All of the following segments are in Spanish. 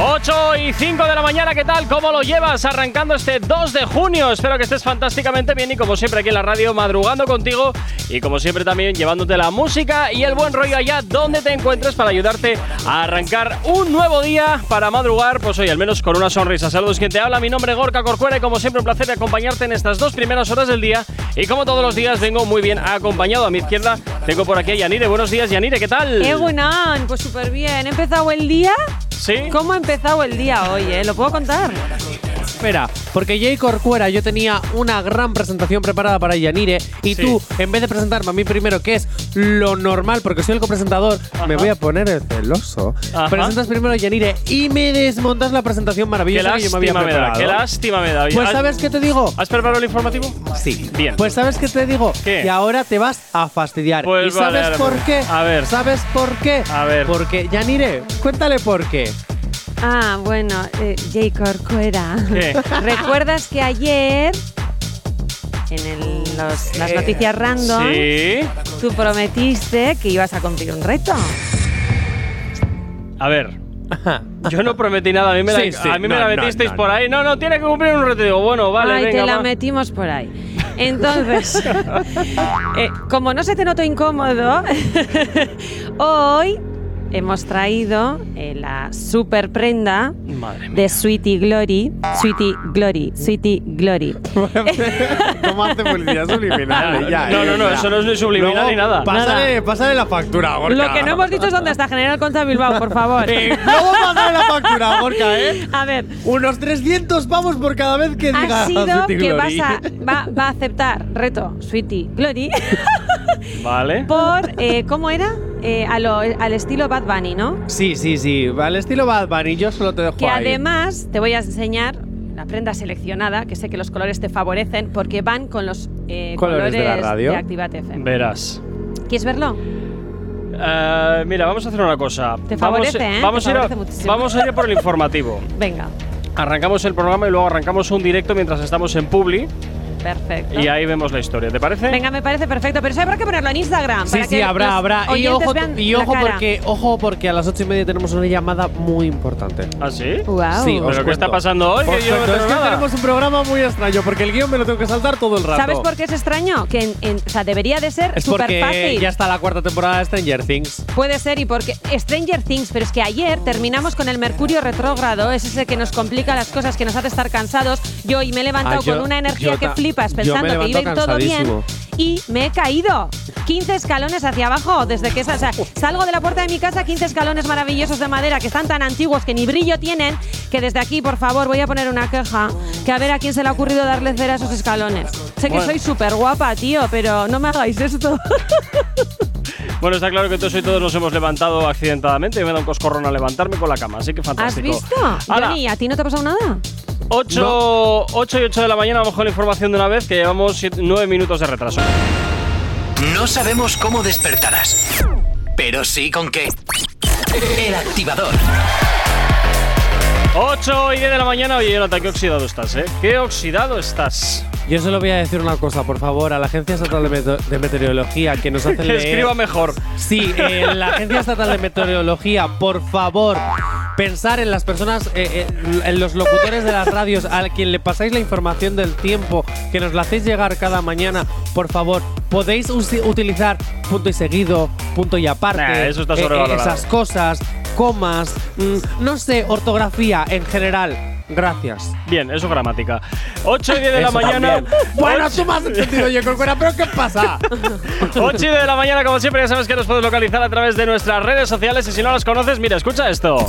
8 y 5 de la mañana, ¿qué tal? ¿Cómo lo llevas? Arrancando este 2 de junio. Espero que estés fantásticamente bien y como siempre aquí en la radio, madrugando contigo y como siempre también llevándote la música y el buen rollo allá donde te encuentres para ayudarte a arrancar un nuevo día para madrugar, pues hoy al menos con una sonrisa. Saludos, quien te habla, mi nombre es Gorka Corcuera y como siempre un placer acompañarte en estas dos primeras horas del día y como todos los días vengo muy bien acompañado. A mi izquierda tengo por aquí a Yanire. Buenos días, Yanire, ¿qué tal? Egunan, pues súper bien. ¿He empezado el día? ¿Sí? ¿Cómo ha empezado el día hoy, eh? ¿Lo puedo contar? Espera, porque Jay Corcuera yo tenía una gran presentación preparada para Yanire y Sí. tú, en vez de presentarme a mí primero, que es lo normal, porque soy el copresentador, me voy a poner el celoso. Ajá. Presentas primero a Yanire y me desmontas la presentación maravillosa que yo me había lástima me da, qué lástima me da. Pues ¿Has- ¿sabes qué te digo? ¿Has preparado el informativo? Sí. Bien. Pues ¿sabes qué te digo? ¿Qué? Que ahora te vas a fastidiar. Pues ¿Y vale, sabes por qué? a ver. ¿Sabes por qué? A ver. Porque, Yanire, cuéntale por qué. Ah, bueno, eh, Corcuera. ¿Qué? ¿Recuerdas que ayer, en el- los- las noticias random, Sí. tú prometiste que ibas a cumplir un reto? A ver. Yo no prometí nada, a mí me la, Sí, sí, a mí me no, la no, metisteis no, por ahí. No, no, tiene que cumplir un reto. Digo, bueno, vale, Ay, venga. te la va. metimos por ahí. Entonces, eh, como no se te notó incómodo, hoy hemos traído eh, la super prenda de Sweetie Glory. Sweetie Glory, Sweetie Glory. ¿Cómo hace publicidad subliminal? Ya, no, no, no, eso no es ni subliminal Luego, ni nada. Pásale, pásale la factura, Gorka. Lo que no hemos dicho es dónde está General Concha Bilbao, por favor. Eh, luego pásale la factura, Gorka, ¿eh? A ver, Unos 300 pavos por cada vez que diga ha sido Sweetie que vas a, va, va a aceptar reto Sweetie Glory Vale. por, eh, ¿cómo era? Eh, a lo- al estilo Bad Bunny, ¿no? Sí, sí, sí. Al estilo Bad Bunny, yo solo te dejo Que ahí. además te voy a enseñar la prenda seleccionada, que sé que los colores te favorecen porque van con los eh, Colores de la radio. de Activate FM. Verás. ¿Quieres verlo? Eh, mira, vamos a hacer una cosa. Te vamos, favorece, ¿eh? Vamos, Te a ir favorece vamos a ir por el informativo. Venga, Arrancamos el programa y luego arrancamos un directo mientras estamos en Publi perfecto. y ahí vemos la historia. ¿Te parece? Venga, me parece perfecto, pero eso habrá que ponerlo en Instagram. Sí, para sí, que habrá, habrá. Y ojo, y ojo porque, ojo porque a las ocho y media tenemos una llamada muy importante. ¿Ah, sí? Guau. Sí, os ¿Pero qué está pasando hoy? Que yo no es que tenemos un programa muy extraño porque el guion me lo tengo que saltar todo el rato. ¿Sabes por qué es extraño? Que en, en- o sea, debería de ser súper fácil. ya está la cuarta temporada de Stranger Things. Puede ser y porque Stranger Things, pero es que ayer terminamos con el Mercurio retrógrado, es ese que nos complica las cosas, que nos hace estar cansados. Yo hoy me he levantado Ah, yo- con una energía que ta- flipas pensando que iba a ir todo bien y me he caído. 15 escalones hacia abajo desde que o sea, salgo de la puerta de mi casa, 15 escalones maravillosos de madera que están tan antiguos que ni brillo tienen, que desde aquí, por favor, voy a poner una queja, que a ver a quién se le ha ocurrido darle cera a esos escalones. Sé que Bueno. soy súper guapa, tío, pero no me hagáis esto. Bueno, está claro que todos y todos nos hemos levantado accidentadamente. Me da un coscorrón a levantarme con la cama, así que ¿Has fantástico. visto? Hala, Johnny, ¿a ti no te ha pasado nada? 8, 8 y 8 de la mañana, vamos con la información de una vez, que llevamos 9 minutos de retraso. No sabemos cómo despertarás, pero sí con qué. El Activador. 8 y 10 de la mañana. Oye, Jonathan, qué oxidado estás, ¿eh? Qué oxidado estás. Yo solo voy a decir una cosa, por favor, a la Agencia Estatal de, Meto- de Meteorología que nos hace leer. escriba mejor. Sí, eh, la Agencia Estatal de Meteorología, por favor, pensar en las personas, eh, eh, en los locutores de las radios, a quien le pasáis la información del tiempo, que nos la hacéis llegar cada mañana, por favor, podéis utilizar punto y seguido, punto y aparte, Nah, eso está eh, eh, esas cosas, comas, mm, no sé, ortografía en general. Gracias. Bien, eso es gramática. 8 y 10 de la Eso mañana. también. Bueno, tú me has entendido, yo, Corcuera, pero ¿qué pasa? 8 y 10 de la mañana, como siempre, ya sabes que nos puedes localizar a través de nuestras redes sociales. Y si no las conoces, mira, escucha esto.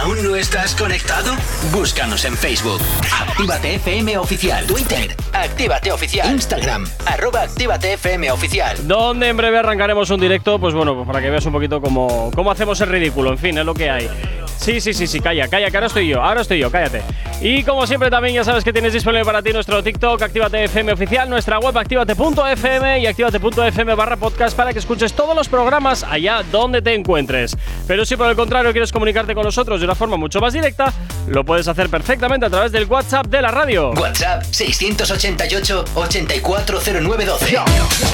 ¿Aún no estás conectado? Búscanos en Facebook. Actívate FM Oficial. Twitter. Actívate Oficial. Instagram. Arroba Actívate FM Oficial. Donde en breve arrancaremos un directo, pues bueno, pues para que veas un poquito cómo, cómo hacemos el ridículo. En fin, es lo que hay. Sí, sí, sí, sí, calla, calla, que ahora estoy yo, ahora estoy yo, cállate. Y como siempre también ya sabes que tienes disponible para ti nuestro TikTok, Actívate FM oficial, nuestra web activate.fm y activate.fm barra podcast para que escuches todos los programas allá donde te encuentres. Pero si por el contrario quieres comunicarte con nosotros de una forma mucho más directa, lo puedes hacer perfectamente a través del WhatsApp de la radio. WhatsApp 688 840912.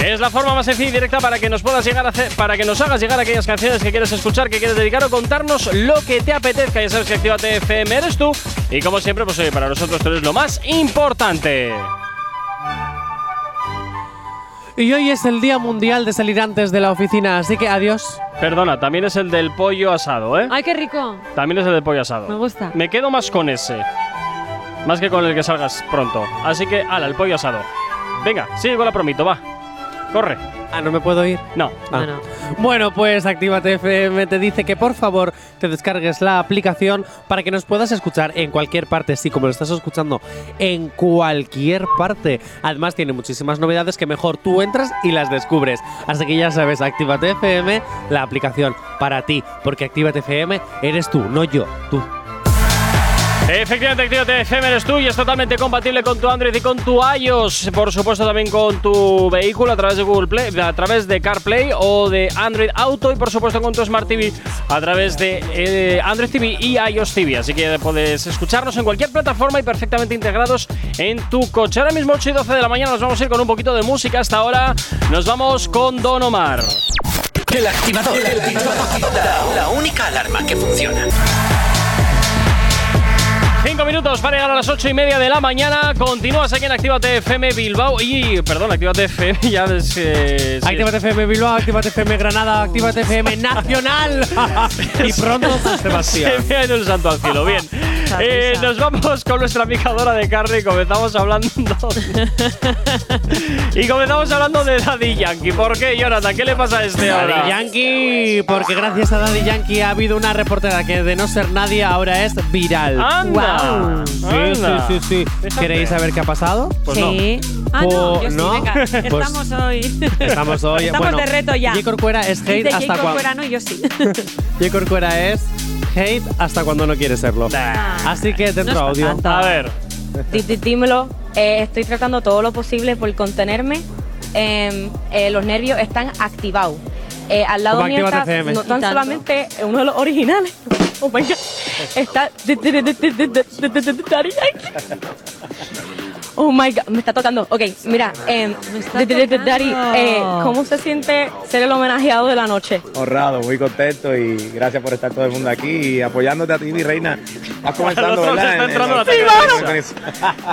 Es la forma más sencilla y directa para que nos puedas llegar a hacer, para que nos hagas llegar aquellas canciones que quieres escuchar, que quieres dedicar o contarnos lo que te apetezca. Ya sabes que Actívate FM eres tú. Y como siempre, pues oye, para nosotros tú eres lo más importante. Y hoy es el Día Mundial de salir antes de la oficina, así que adiós. Perdona, también es el del pollo asado, ¿eh? Ay, qué rico. También es el del pollo asado. Me gusta. Me quedo más con ese. Más que con el que salgas pronto. Así que, ala, el pollo asado. Venga, sigue con la promito, va. Corre. Ah, no me puedo ir. No. Ah. Bueno. Bueno, pues Actívate FM te dice que por favor te descargues la aplicación para que nos puedas escuchar en cualquier parte, sí, como lo estás escuchando, en cualquier parte. Además tiene muchísimas novedades que mejor tú entras y las descubres. Así que ya sabes, Actívate FM, la aplicación para ti, porque Actívate FM eres tú, no yo, tú. Efectivamente, Actívate FM eres tú y es totalmente compatible con tu Android y con tu iOS. Por supuesto, también con tu vehículo a través de Google Play, a través de CarPlay o de Android Auto y por supuesto con tu Smart TV a través de eh, Android TV y iOS TV. Así que puedes escucharnos en cualquier plataforma y perfectamente integrados en tu coche. Ahora mismo 8 y 12 de la mañana nos vamos a ir con un poquito de música. Hasta ahora nos vamos con Don Omar. El activador. La, la única alarma que funciona. Cinco minutos para llegar a las ocho y media de la mañana. Continúas aquí en Actívate FM Bilbao y, perdón, Actívate FM ya es. eh, sí. Actívate FM Bilbao, Actívate FM Granada, Actívate FM Nacional y pronto San Sebastián. Se me ha ido el santo al cielo. Bien. Eh, nos vamos con nuestra picadora de carne y comenzamos hablando. y comenzamos hablando de Daddy Yankee. ¿Por qué, Jonathan? ¿Qué le pasa a este ahora? Daddy Yankee, porque gracias a Daddy Yankee ha habido una reportera que de no ser nadie ahora es viral. ¡Anda! Guau. Sí, anda. sí, sí, sí. ¿Queréis saber qué ha pasado? Pues no. sí. Ah, no, yo sí, ¿no? venga. Pues- Estamos hoy. Estamos hoy. Estamos bueno, de reto ya. J. Corcuera es hate Dice hasta cuando. fuera, no, yo sí. J. Corcuera es hate hasta cuando no quiere serlo. Así que dentro No audio. tanto. A ver. Dí- dí- Dímelo, eh, estoy tratando todo lo posible por contenerme. Em, eh, los nervios están activados. Eh, al lado mío está no tan solamente uno de los originales. Oh my god. Está. Oh my god, me está tocando. Ok, mira, em, Daddy, eh, tocando. ¿cómo se siente ser el homenajeado de la noche? honrado, muy contento y gracias por estar todo el mundo aquí y apoyándote a ti, mi reina. Vas comenzando, ¿verdad? está En- la en-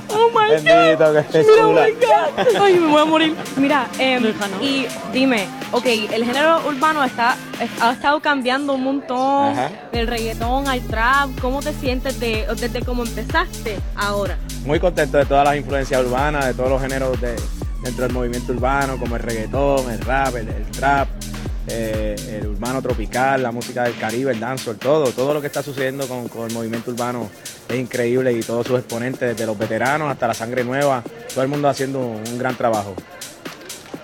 Oh my god. Bendito, que es Mira, oh my God. Ay, me voy a morir. Mira, em, y dime, ok, el género urbano está, ha estado cambiando un montón Ajá. del reggaetón al trap. ¿Cómo te sientes de, desde cómo empezaste ahora? Muy contento de todas las influencias urbanas, de todos los géneros de, dentro del movimiento urbano, como el reggaetón, el rap, el, el trap, eh, el urbano tropical, la música del Caribe, el dancehall, todo, todo lo que está sucediendo con, con el movimiento urbano es increíble y todos sus exponentes, desde los veteranos hasta la sangre nueva, todo el mundo haciendo un, un gran trabajo.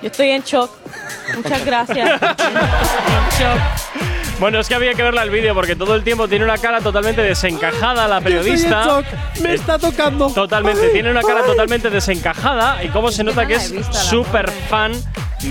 Yo estoy en shock. Muchas gracias. Bueno, es que había que verla el vídeo porque todo el tiempo tiene una cara totalmente desencajada la periodista. Yo estoy en shock. Me está tocando. Totalmente, tiene una cara totalmente desencajada y cómo se nota que es súper fan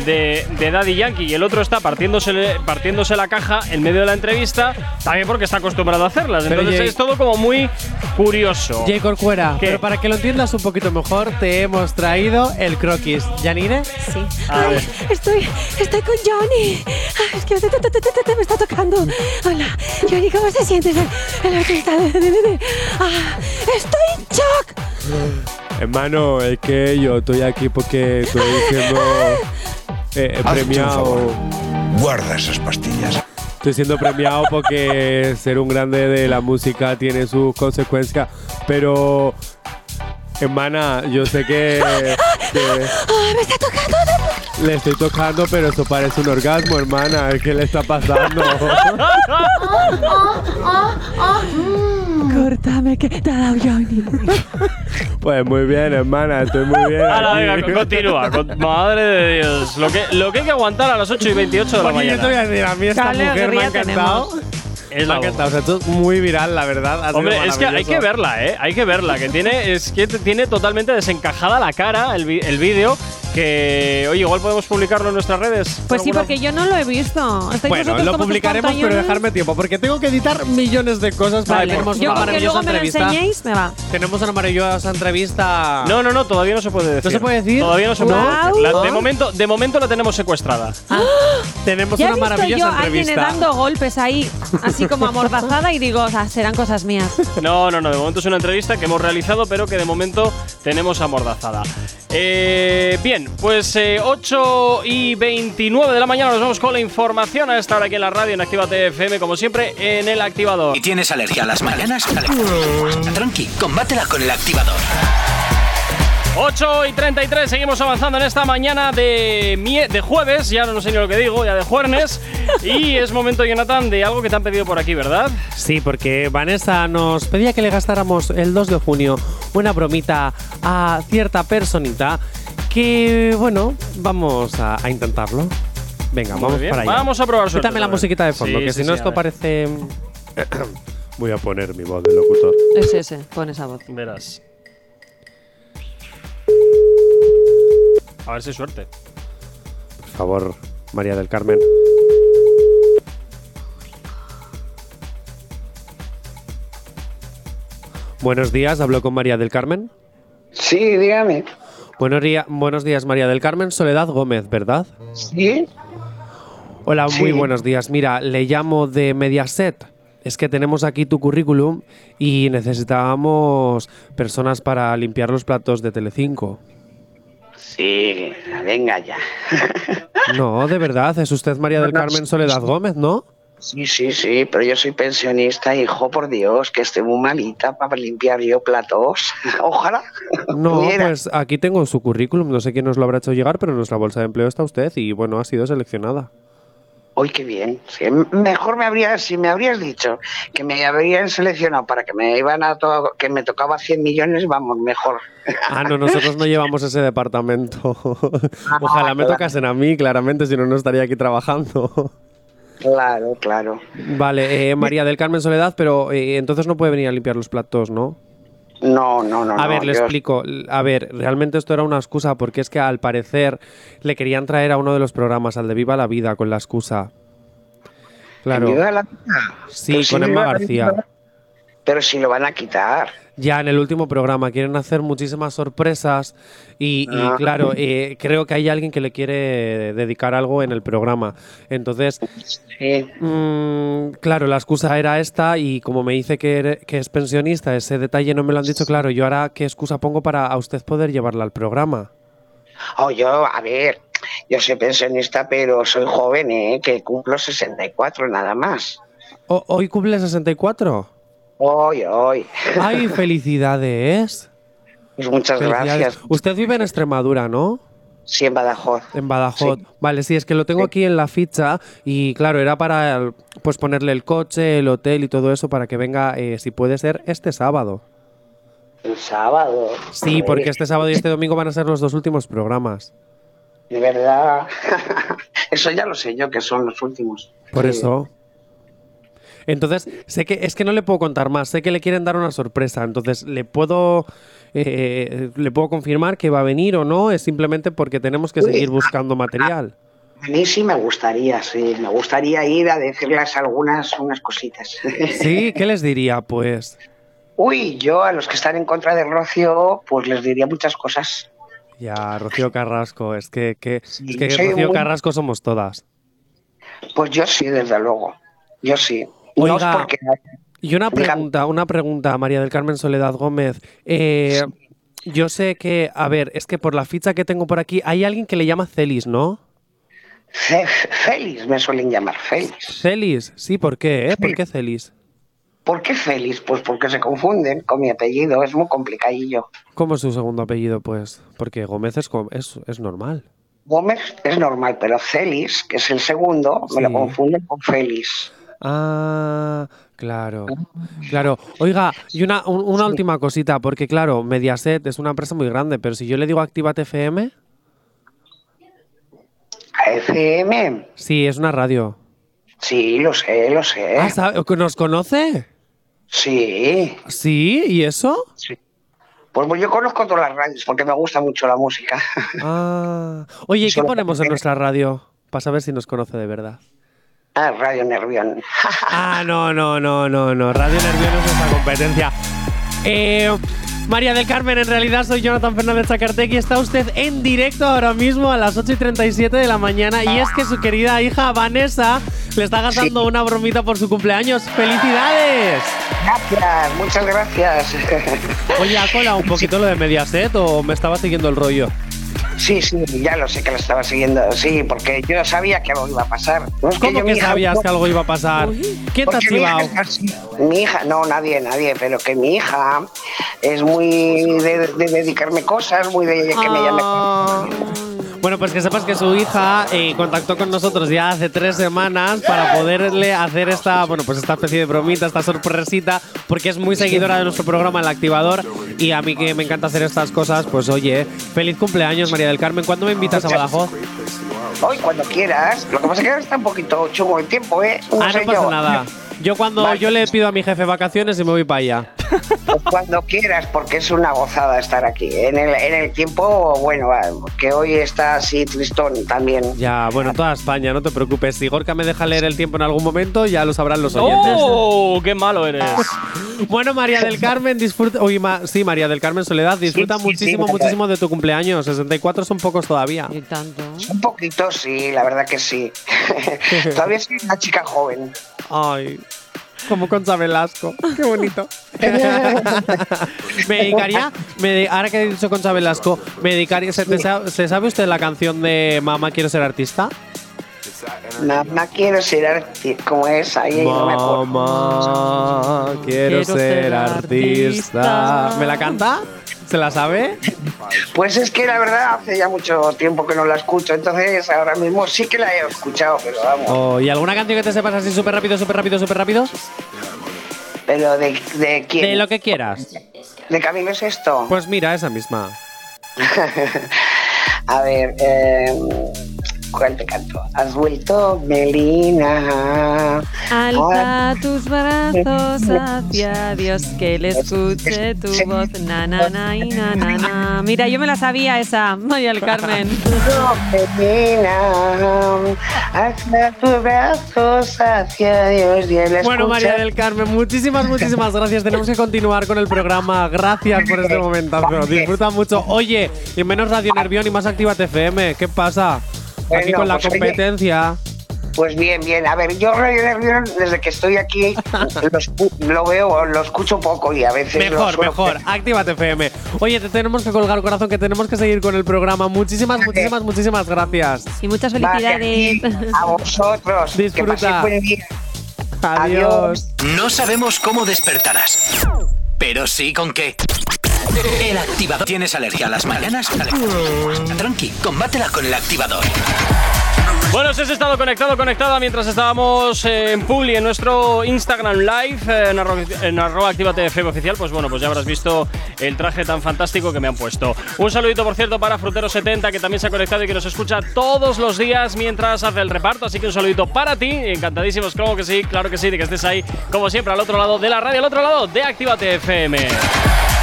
de, de Daddy Yankee y el otro está partiéndose, partiéndose la caja en medio de la entrevista, también porque está acostumbrado a hacerlas. Pero, Entonces Jay- es todo como muy curioso. J. Corcuera, ¿Qué? pero para que lo entiendas un poquito mejor, te hemos traído el croquis. ¿Yanire? Sí. A ver. Estoy, estoy con Johnny. Ay, es que te- te- te- te- te- te- me está tocando. Hola, Johnny, ¿cómo se siente? El, el artista de- de- de- de- Ah, estoy en shock. Hermano, es que yo estoy aquí porque estoy siendo eh, premiado. Guarda esas pastillas. Estoy siendo premiado porque ser un grande de la música tiene sus consecuencias, pero hermana, yo sé que, que Ah, me está tocando. le estoy tocando, pero eso parece un orgasmo, hermana. ¿Qué le está pasando? Córtame, que te ha dado Johnny. pues muy bien, hermana, estoy muy bien. Ahora, aquí. venga, continúa. con- madre de Dios. Lo que, lo que hay que aguantar a las 8 y 28 de la Porque yo te voy mañana. a decir, a mí esta Qué mujer me ha alegría encantado. Es Me ha la bomba. encantado. O sea, esto es muy viral, la verdad. ha sido Hombre, es que hay maravilloso. que verla, ¿eh? Hay que verla, que tiene, es que t- tiene totalmente desencajada la cara el, vi- el vídeo. Que, oye, igual podemos publicarlo en nuestras redes. Pues sí, ¿Alguna- porque yo no lo he visto. ¿Estáis Bueno, lo publicaremos, pero dejarme tiempo, porque tengo que editar millones de cosas. Para Vale. tenemos Yo una maravillosa luego me lo entrevista. enseñéis, me va. Tenemos una maravillosa entrevista. No, no, no, todavía no se puede decir. ¿No se puede decir? Todavía no se puede decir. La- de, ¿No? momento, de momento la tenemos secuestrada. Tenemos Ya he una yo maravillosa a alguien entrevista. dando golpes ahí, así como amordazada, y digo, o sea, serán cosas mías. No, no, no, de momento es una entrevista que hemos realizado, pero que de momento tenemos amordazada. Eh, bien, pues eh, 8 y 29 de la mañana nos vamos con la información a esta hora aquí en la radio en Actívate FM, como siempre, en el activador. ¿Y tienes alergia a las mañanas? Tranqui, combátela con el activador. 8 y 33, seguimos avanzando en esta mañana de, mie- de jueves, ya no sé ni lo que digo, ya de jueves. y es momento, Jonathan, de algo que te han pedido por aquí, ¿verdad? Sí, porque Vanessa nos pedía que le gastáramos el 2 de junio una bromita a cierta personita que, bueno, vamos a, a intentarlo. Venga, Muy vamos bien, para allá. vamos a probar suerte Quítame la musiquita de fondo, Sí, que sí, si no sí, esto ver. parece... Voy a poner mi voz de locutor. Es ese, pon esa voz. Verás. A ver si hay suerte. Por favor, María del Carmen. Buenos días, hablo con María del Carmen. Sí, dígame. Buenos, día- buenos días, María del Carmen. Soledad Gómez, ¿verdad? Sí. Hola, muy buenos días. Mira, le llamo de Mediaset. Es que tenemos aquí tu currículum y necesitábamos personas para limpiar los platos de Telecinco. Sí, venga ya. No, de verdad, es usted María del Carmen Soledad Gómez, ¿no? Sí, sí, sí, pero yo soy pensionista, hijo, por Dios, que estoy muy malita para limpiar yo platos. Ojalá. No, pues aquí tengo su currículum, no sé quién nos lo habrá hecho llegar, pero en nuestra bolsa de empleo está usted y bueno, ha sido seleccionada. Uy, qué bien. Sí, mejor me habría, si me habrías dicho que me habrían seleccionado para que me iban a to- que me tocaba 100 millones, vamos, mejor. Ah, no, nosotros no llevamos ese departamento. Ojalá me tocasen a mí, claramente, si no, no estaría aquí trabajando. Claro, claro. Vale, eh, María del Carmen Soledad, pero eh, entonces no puede venir a limpiar los platos, ¿no? No, no, no. A no, ver, le explico. A ver, realmente esto era una excusa porque es que al parecer le querían traer a uno de los programas, al de Viva la Vida, con la excusa. Claro. ¿Me iba a la- Sí, si con Emma García. Pero si lo van a quitar. Ya en el último programa quieren hacer muchísimas sorpresas y, y, Ah. claro, eh, creo que hay alguien que le quiere dedicar algo en el programa. Entonces, Sí. mm, claro, la excusa era esta y como me dice que, es pensionista, ese detalle no me lo han dicho claro. Yo ahora, ¿qué excusa pongo para a usted poder llevarla al programa? Oh, yo, a ver, yo soy pensionista, pero soy joven, ¿eh? Que cumplo 64 nada más. ¿Hoy cumple 64? Hoy, hoy. ¡Ay, felicidades! Pues muchas Felicidades. gracias. Usted vive en Extremadura, ¿no? Sí, en Badajoz. En Badajoz. Sí. Vale, sí, es que lo tengo Sí. aquí en la ficha y claro, era para pues ponerle el coche, el hotel y todo eso para que venga, eh, si puede ser, este sábado. El sábado. Sí, porque este sábado y este domingo van a ser los dos últimos programas. De verdad. Eso ya lo sé yo, que son los últimos. Por Sí. eso. Entonces, sé que es que no le puedo contar más, sé que le quieren dar una sorpresa, entonces le puedo eh, le puedo confirmar que va a venir o no, es simplemente porque tenemos que seguir buscando material. A mí sí me gustaría, sí. Me gustaría ir a decirles algunas unas cositas. Sí, ¿qué les diría? Pues Uy, yo a los que están en contra de Rocio, pues les diría muchas cosas. ya, Rocío Carrasco, es que, que- Sí, es que Rocío muy- Carrasco somos todas. Pues yo sí, desde luego. Yo sí. No Oiga, porque Y una pregunta, una pregunta, María del Carmen Soledad Gómez. Eh, yo sé que, a ver, es que por la ficha que tengo por aquí, hay alguien que le llama Celis, ¿no? Fe- Félix me suelen llamar Félix. Celis, sí, ¿por qué? eh? ¿Por Sí. qué Celis? ¿Por qué Félix? Pues porque se confunden con mi apellido, es muy complicadillo. ¿Cómo es su segundo apellido? Pues porque Gómez es, es, es normal. Gómez es normal, pero Félix, que es el segundo, me lo confunden con Félix. Ah, claro. Claro. Oiga, y una, un- una última cosita, porque claro, Mediaset es una empresa muy grande, pero si yo le digo Actívate FM, FM, sí, es una radio. Sí, lo sé, lo sé. Ah, ¿sabe- ¿Nos conoce? Sí. ¿Sí? ¿Y eso? Sí. Pues yo conozco todas las radios porque me gusta mucho la música. Ah. Oye, ¿y ¿qué Solo ponemos en porque- nuestra radio? Para saber si nos conoce de verdad. Ah, Radio Nervión. Ah, no, no, no, no, no. Radio Nervión es nuestra competencia. Eh, María del Carmen, en realidad soy Jonathan Fernández Zacartec y está usted en directo ahora mismo a las 8 y 37 de la mañana. Y es que su querida hija Vanessa le está gastando una bromita por su cumpleaños. ¡Felicidades! Gracias, muchas gracias. Oye, ¿ha colado un poquito lo de Mediaset o me estaba siguiendo el rollo? Sí, sí, ya lo sé que lo estaba siguiendo, sí, porque yo sabía que algo iba a pasar. No es ¿Cómo yo, que mi hija, sabías no- que algo iba a pasar? ¿Quién te ha porque mi hija no, nadie, nadie, pero que mi hija es muy de, de dedicarme cosas, muy de que me llame. Ah. Bueno, pues que sepas que su hija eh, contactó con nosotros ya hace tres semanas para poderle hacer esta, bueno, pues esta especie de bromita, esta sorpresita, porque es muy seguidora de nuestro programa El Activador y a mí que me encanta hacer estas cosas, pues oye, feliz cumpleaños María del Carmen. ¿Cuándo me invitas a Badajoz? Hoy, cuando quieras. Lo que pasa es que ahora está un poquito chungo el tiempo, ¿eh? Ah, sé no pasa yo. nada. Yo cuando yo le pido a mi jefe vacaciones y me voy para allá. Pues cuando quieras, porque es una gozada estar aquí. En el, en el tiempo, bueno, va, que hoy está así tristón también. Ya, bueno, toda España, no te preocupes. Si Gorka me deja leer el tiempo en algún momento, ya lo sabrán los oyentes. ¡Oh! ¡Qué malo eres! Bueno, María del Carmen, disfruta. Uy, ma- sí, María del Carmen Soledad, disfruta Sí, sí, muchísimo, sí, muchísimo de tu cumpleaños. 64 son pocos todavía. Y tanto. Un poquito, sí, la verdad que sí. Todavía soy una chica joven. Ay, como Concha Velasco. Qué bonito. me dedicaría, me de- ahora que he dicho Concha Velasco, me dedicaría. ¿se, te sa- ¿se sabe usted la canción de Mamá quiero ser artista? Mamá, quiero ser artista. como es? Ahí no me. Mamá quiero, Quiero ser ser artista. artista. ¿Me la canta? ¿Se la sabe? Pues es que la verdad hace ya mucho tiempo que no la escucho, entonces ahora mismo sí que la he escuchado, pero vamos. Oh, ¿Y alguna canción que te sepas así súper rápido, súper rápido, súper rápido? Pero de, de quién? De lo que quieras. ¿De Camilo es esto? Pues mira, esa misma. A ver, eh, ¿cuál te canto? Has vuelto, Melina. Alza tus brazos hacia Dios, que le escuche tu voz. Na, na, na, y na, na, na. Mira, yo me la sabía esa, María del Carmen. Melina, alza tus brazos hacia Dios y él Bueno, escucha- María del Carmen, muchísimas, muchísimas gracias. Tenemos que continuar con el programa. Gracias por este momentazo. Disfruta mucho. Oye, y menos Radio Nervión y más Activa TFM. ¿Qué pasa? Aquí Bueno, con la pues, oye. competencia. Pues bien, bien. A ver, yo Radio Nervión, desde que estoy aquí, lo, veo, lo escucho poco y a veces Mejor, mejor. Activa TFM. Oye, te tenemos que colgar, corazón, que tenemos que seguir con el programa. Muchísimas, muchísimas, muchísimas gracias. Y muchas Vale, felicidades. a vosotros. Disfruta. Adiós. No sabemos cómo despertarás, pero sí con qué. El activador. ¿Tienes alergia a las mañanas? Tranqui, combátela con el activador. Bueno, si has estado conectado, conectada mientras estábamos eh, en Publi en nuestro Instagram Live, eh, en, arro en arroba oficial, pues bueno, pues ya habrás visto el traje tan fantástico que me han puesto. Un saludito, por cierto, para Frutero70, que también se ha conectado y que nos escucha todos los días mientras hace el reparto, así que un saludito para ti, encantadísimos, claro que sí, claro que sí, de que estés ahí, como siempre, al otro lado de la radio, al otro lado de Actívate FM.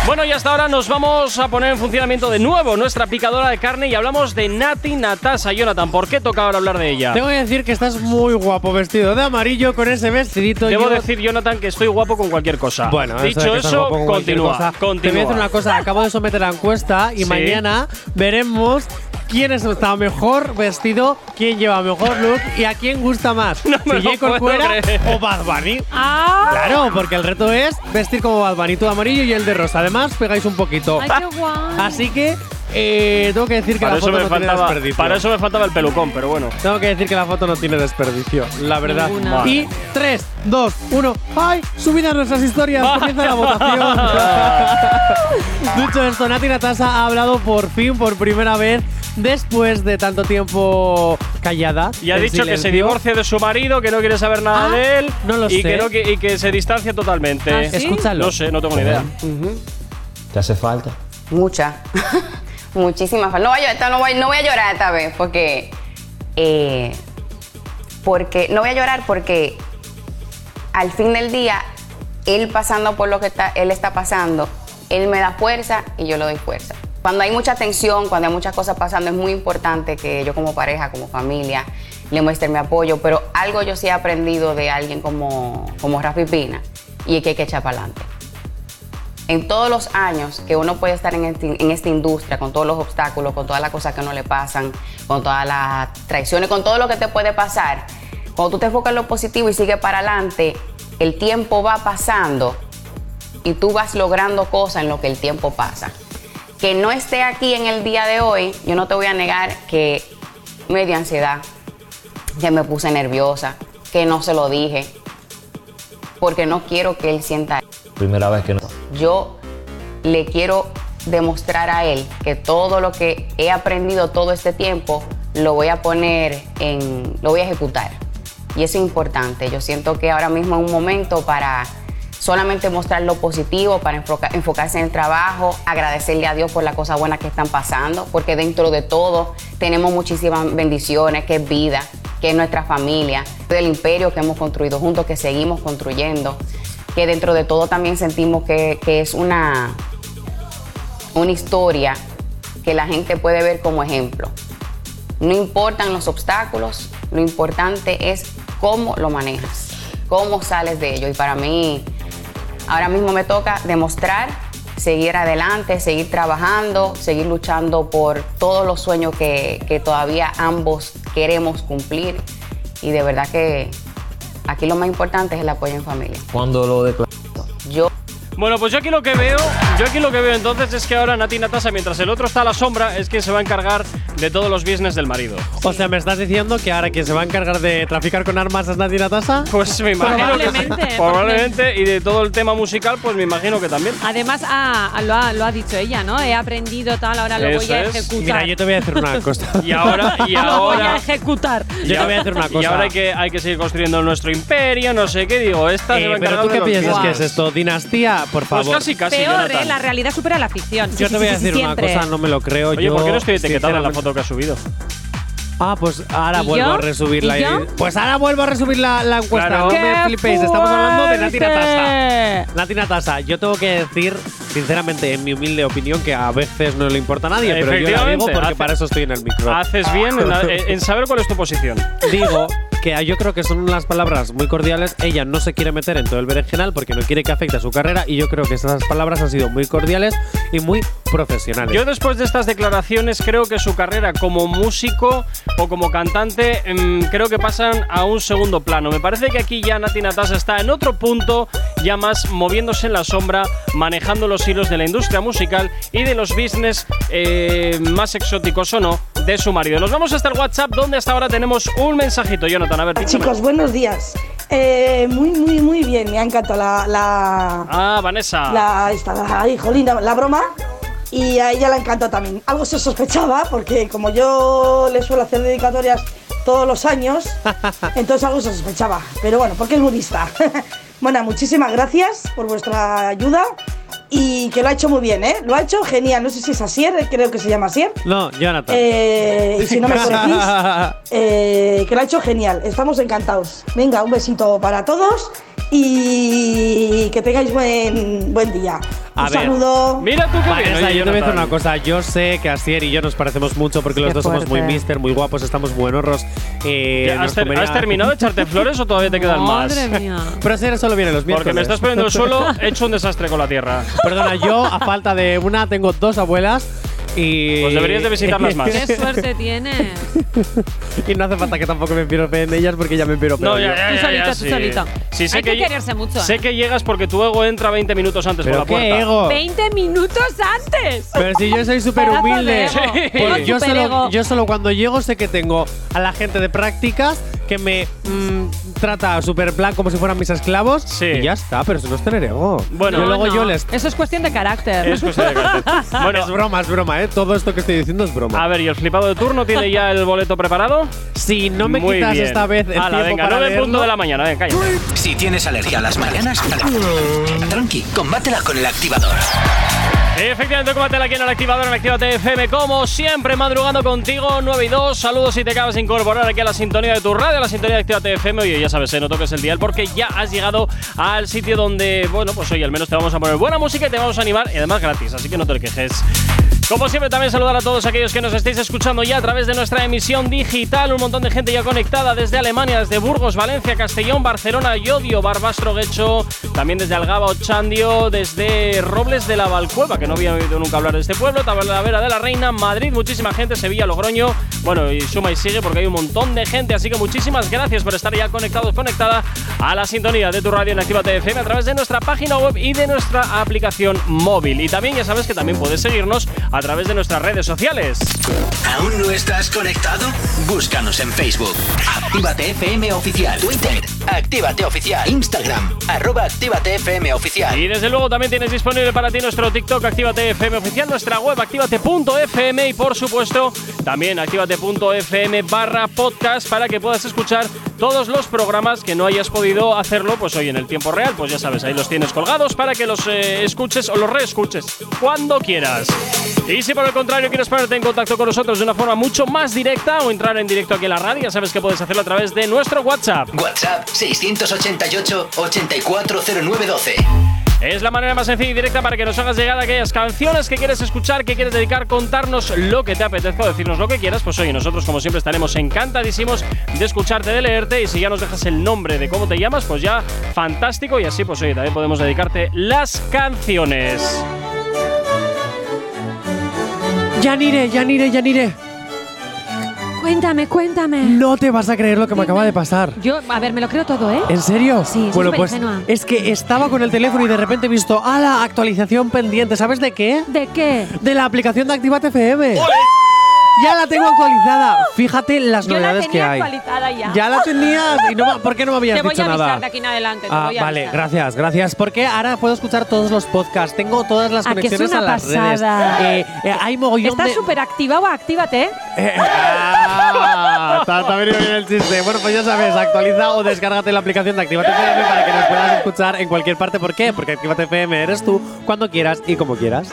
Bueno, y hasta ahora nos vamos a poner en funcionamiento de nuevo nuestra picadora de carne y hablamos de Nati Natasa. Jonathan, ¿por qué toca ahora hablar de ella? Tengo que decir que estás muy guapo vestido de amarillo con ese vestidito. Debo Yo- decir, Jonathan, que estoy guapo con cualquier cosa. Bueno, dicho eso, guapo con cualquier continúa, cosa. Te voy a continúa. decir una cosa, acabo de someter la encuesta y Sí. mañana veremos quién está mejor vestido, quién lleva mejor look y a quién gusta más. No me si Corcuera creer. o Bad Bunny. ¡Ah! Claro, porque el reto es vestir como Bad Bunny, tú de amarillo y el de rosa. Además, pegáis un poquito. ¡Ay, qué guay! Así que eh, tengo que decir que Para la eso, foto me no tiene faltaba, desperdicio. para eso me faltaba el pelucón, pero bueno. Tengo que decir que la foto no tiene desperdicio, la verdad. Ninguna. Y 3, 2, 1. ¡Ay! Subida nuestras historias, comienza la votación. Dicho esto, Nati Natasa ha hablado por fin, por primera vez, después de tanto tiempo callada. Y ha dicho que se silencio. divorcia de su marido, que no quiere saber nada Ah, de él. no lo y sé. Que no, que- y que se distancia totalmente. ¿Ah, sí? Escúchalo. No sé, no tengo ni idea. ¿Te hace falta? Mucha. Muchísimas. No voy, a, no, voy, no voy a llorar esta vez porque eh, porque no voy a llorar porque al fin del día, él pasando por lo que está, él está pasando, él me da fuerza y yo le doy fuerza. Cuando hay mucha tensión, cuando hay muchas cosas pasando, es muy importante que yo como pareja, como familia, le muestre mi apoyo, pero algo yo sí he aprendido de alguien como, como Rafi Pina y es que hay que echar para adelante. En todos los años que uno puede estar en, este- en esta industria, con todos los obstáculos, con todas las cosas que no le pasan, con todas las traiciones, con todo lo que te puede pasar, cuando tú te enfocas en lo positivo y sigues para adelante, el tiempo va pasando y tú vas logrando cosas en lo que el tiempo pasa. Que no esté aquí en el día de hoy, yo no te voy a negar que me dio ansiedad, que me puse nerviosa, que no se lo dije, porque no quiero que él sienta. Primera vez que no. Yo le quiero demostrar a él que todo lo que he aprendido todo este tiempo lo voy a poner en, lo voy a ejecutar. Y eso es importante. Yo siento que ahora mismo es un momento para solamente mostrar lo positivo, para enfoca- enfocarse en el trabajo, agradecerle a Dios por las cosas buenas que están pasando, porque dentro de todo tenemos muchísimas bendiciones, que es vida, que es nuestra familia, del imperio que hemos construido juntos, que seguimos construyendo, que dentro de todo también sentimos que, que es una, una historia que la gente puede ver como ejemplo. No importan los obstáculos, lo importante es cómo lo manejas, cómo sales de ello. Y para mí, ahora mismo me toca demostrar, seguir adelante, seguir trabajando, seguir luchando por todos los sueños que, que todavía ambos queremos cumplir. Y de verdad que aquí lo más importante es el apoyo en familia. Cuando lo declaró. Yo Bueno, pues yo aquí lo que veo, yo aquí lo que veo entonces es que ahora Nati Natasa, mientras el otro está a la sombra, es que se va a encargar de todos los business del marido. O sea, ¿me estás diciendo que ahora quien se va a encargar de traficar con armas es Nati Natasa? Pues me imagino que sí. Probablemente, Probablemente, y de todo el tema musical, pues me imagino que también. Además, ah, lo, ha, lo ha dicho ella, ¿no? He aprendido tal, ahora lo voy a es. ejecutar. Mira, yo te voy a decir una cosa. Y ahora, y lo voy a ahora. ejecutar. Yo te voy a decir una cosa. Y ahora hay que, hay que seguir construyendo nuestro imperio, no sé qué, digo, esta se Eh, va a pero tú qué piensas que es esto? ¿Dinastía? Por Pues favor. casi, casi, Peor, Jonathan. ¿eh? La realidad supera la ficción. Yo Sí, te voy sí, a sí, decir una siempre. cosa, no me lo creo. Oye, yo, ¿por qué no estoy etiquetada en la foto que has subido? Ah, pues ahora ¿Y vuelvo yo? a resubir ¿Y la. yo? Pues ahora vuelvo a resubir la, la encuesta. Claro. No ¡Qué me flipéis, estamos hablando de Nati Natasa. Nati Natasa, yo tengo que decir, sinceramente, en mi humilde opinión, que a veces no le importa a nadie, pero yo la digo Efectivamente, porque hace- para eso estoy en el micro. Haces bien en, la- en saber cuál es tu posición. Digo yo creo que son unas palabras muy cordiales. Ella no se quiere meter en todo el berenjenal porque no quiere que afecte a su carrera y yo creo que esas palabras han sido muy cordiales y muy profesionales. Yo después de estas declaraciones creo que su carrera como músico o como cantante em, creo que pasan a un segundo plano. Me parece que aquí ya Nati Natasa está en otro punto, ya más moviéndose en la sombra, manejando los hilos de la industria musical y de los business eh, más exóticos o no de su marido. Nos vamos hasta el WhatsApp donde hasta ahora tenemos un mensajito. Jonathan, a ver, píchame. Chicos, buenos días. Eh, muy, muy, muy bien. Me ha encantado la, la, Ah, Vanessa. la, esta, la, la broma. Y a ella le encantó también. Algo se sospechaba, porque como yo le suelo hacer dedicatorias todos los años, entonces algo se sospechaba. Pero bueno, porque es budista. Bueno, muchísimas gracias por vuestra ayuda y que lo ha hecho muy bien, ¿eh? Lo ha hecho genial. No sé si es Asier, creo que se llama Asier. No, Jonathan. Eh, y si no me corregís, eh, que lo ha hecho genial. Estamos encantados. Venga, un besito para todos y que tengáis buen, buen día. A un ver. saludo. Mira tú qué bien, Vanessa, oye, yo te voy a decir una cosa. Yo sé que Asier y yo nos parecemos mucho porque los Qué dos somos muy fuerte. mister, muy guapos, estamos buenorros. Eh, ¿Has, ter- comería- has terminado de echarte flores o todavía te quedan más? Madre mía. Pero Asier solo viene los miércoles. Porque me estás poniendo el suelo, he hecho un desastre con la tierra. Perdona, yo a falta de una tengo dos abuelas y. Pues deberías de visitarlas más. Qué suerte tienes. y no hace falta que tampoco me pirope en ellas porque ya me pirope. No, ya, ya, Tú ya, tú sí. solito. Sí, sé Hay que lle- quererse mucho, Sé ¿eh? que llegas porque tu ego entra 20 minutos antes por la puerta. qué ego. 20 minutos antes. Pero si yo soy súper humilde. Sí. Yo solo, yo solo cuando llego sé que tengo a la gente de prácticas que me mm, trata súper plan como si fueran mis esclavos. Sí. Y ya está, pero eso no es tener ego. Bueno, yo luego no. yo les. Eso es cuestión de carácter. Es cuestión de carácter. Bueno, es broma, es broma, ¿eh? Todo esto que estoy diciendo es broma. a ver, ¿y el flipado de turno tiene ya el boleto preparado? si no me Muy quitas bien. esta vez el Hala, tiempo venga, para 9 en punto leerlo- de la mañana, venga, calla. Si tienes alergia a las mañanas, tranqui, combátela con el activador. Efectivamente, combátela aquí en el activador en Actívate FM, como siempre, madrugando contigo, 9 y 2. Saludos si te acabas de incorporar aquí a la sintonía de tu radio, a la sintonía de Actívate FM. Oye, ya sabes, eh, no toques el dial porque ya has llegado al sitio donde, bueno, pues oye, al menos te vamos a poner buena música y te vamos a animar, y además gratis, así que no te quejes. Como siempre, también saludar a todos aquellos que nos estéis escuchando ya a través de nuestra emisión digital. Un montón de gente ya conectada desde Alemania, desde Burgos, Valencia, Castellón, Barcelona, Yodio, Barbastro, Guecho, también desde Algaba, Ochandio, desde Robles de la Valcueva, que no había oído nunca hablar de este pueblo, Talavera de la Reina, Madrid, muchísima gente, Sevilla, Logroño, bueno, y suma y sigue porque hay un montón de gente, así que muchísimas gracias por estar ya conectados, conectada a la sintonía de tu radio en Actívate FM a través de nuestra página web y de nuestra aplicación móvil. Y también ya sabes que también puedes seguirnos a través de nuestras redes sociales. ¿Aún no estás conectado? Búscanos en Facebook. Actívate FM Oficial. Twitter. Actívate Oficial. Instagram. Arroba Actívate FM Oficial. Y desde luego también tienes disponible para ti nuestro TikTok Actívate FM Oficial, nuestra web activate.fm y por supuesto también activate.fm barra podcast para que puedas escuchar todos los programas que no hayas podido hacerlo pues hoy en el tiempo real. Pues ya sabes, ahí los tienes colgados para que los eh, escuches o los reescuches cuando quieras. Y si por el contrario quieres ponerte en contacto con nosotros de una forma mucho más directa o entrar en directo aquí en la radio, ya sabes que puedes hacerlo a través de nuestro WhatsApp. WhatsApp 688 840912. Es la manera más sencilla y directa para que nos hagas llegar aquellas canciones que quieres escuchar, que quieres dedicar, contarnos lo que te apetezca o decirnos lo que quieras. Pues oye, nosotros como siempre estaremos encantadísimos de escucharte, de leerte y si ya nos dejas el nombre de cómo te llamas, pues ya fantástico y así pues oye, también podemos dedicarte las canciones. Yanire, Yanire, Yanire. Cuéntame, cuéntame. No te vas a creer lo que me acaba de pasar. Yo, a ver, me lo creo todo, ¿eh? ¿En serio? Sí, soy Bueno, pues es que estaba con el teléfono y de repente he visto a la actualización pendiente. ¿Sabes de qué? ¿De qué? De la aplicación de Activate FM. Ya la tengo actualizada. Fíjate las Yo la novedades que hay. actualizada ya. Ya la tenías. ¿Y no, ¿Por qué no me habías Te voy dicho a avisar nada? de aquí en adelante. te Ah, voy a vale, avisar. gracias, gracias. Porque ahora puedo escuchar todos los podcasts. Tengo todas las Ah, que es conexiones una a las pasada. redes. Eh, eh, hay mogollón ¿Estás de. súper activado? Actívate. ¿eh? Eh, ah, te ha venido bien el chiste. Bueno, pues ya sabes, actualiza o descárgate la aplicación de Activate FM para que nos puedas escuchar en cualquier parte. ¿Por qué? Porque Activate FM eres tú cuando quieras y como quieras.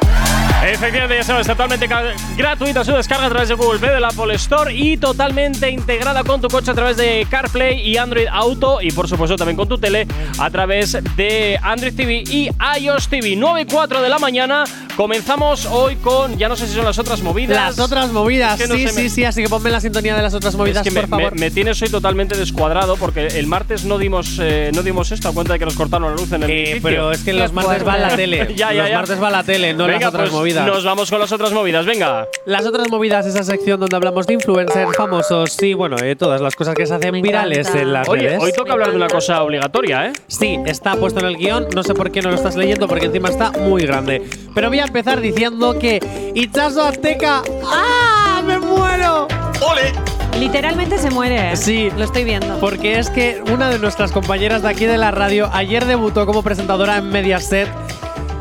Efectivamente, ya sabes, totalmente gratuita su descarga a través de Google Play, de la Apple Store y totalmente integrada con tu coche a través de CarPlay y Android Auto y por supuesto también con tu tele a través de Android TV y iOS TV. 9 y 4 de la mañana comenzamos hoy con, ya no sé si son las otras movidas. Las otras movidas, Es que no sí, me- sí, sí. Así que ponme la sintonía de las otras movidas, es que me, por favor. me- me tienes hoy totalmente descuadrado porque el martes no dimos eh, no dimos esto a cuenta de que nos cortaron la luz en el Eh, edificio. pero es que los martes va la tele. ya, ya, los ya. martes va la tele, no Venga, las otras pues movidas. Nos vamos con las otras movidas, venga. Las otras movidas, esa sección donde hablamos de influencers famosos, sí, bueno, eh, todas las cosas que se hacen virales en las Oye, redes. hoy toca hablar de una cosa obligatoria, ¿eh? Sí, está puesto en el guion, no sé por qué no lo estás leyendo porque encima está muy grande. Pero voy a empezar diciendo que Ichazo Azteca, ¡ah! ¡Me muero! ¡Ole! Literalmente se muere. ¿eh? Sí. Lo estoy viendo. Porque es que una de nuestras compañeras de aquí de la radio ayer debutó como presentadora en Mediaset.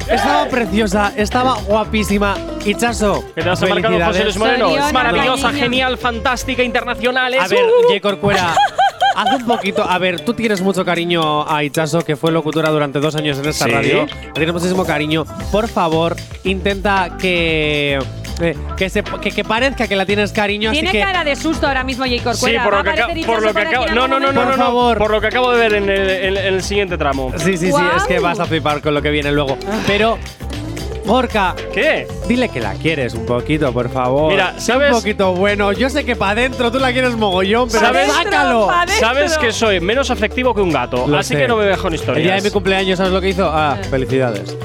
Estaba preciosa, estaba guapísima. Ichazo, Que te vas a marcar con José Luis Moreno. Es maravillosa, cariño. genial, fantástica, internacional. A es- ver, ¡Uh! J. Corcuera, haz un poquito. A ver, tú tienes mucho cariño a Ichazo, que fue locutora durante dos años en esta Sí. radio. Le tienes muchísimo cariño. Por favor, intenta que. Eh, que, se, que, que parezca que la tienes cariño. Tiene así que, cara de susto ahora mismo, J. Sí, Corcuera. por lo que, acabo- por lo que acabo. en No, algún no, no, no, momento. no, Por no. favor. Por lo que acabo de ver en el, en- en el siguiente tramo. Sí, sí, sí, es que vas a flipar con lo que viene luego. Pero, Gorka, ¿Qué? dile que la quieres un poquito, por favor. Mira, ¿sabes? un poquito bueno. Yo sé que para adentro tú la quieres mogollón, pero ¿Sabes? sácalo. Pa' dentro. Sabes que soy menos afectivo que un gato, Lo así sé. que no me dejo en El historias. día de mi cumpleaños, ¿sabes lo que hizo? Ah, felicidades.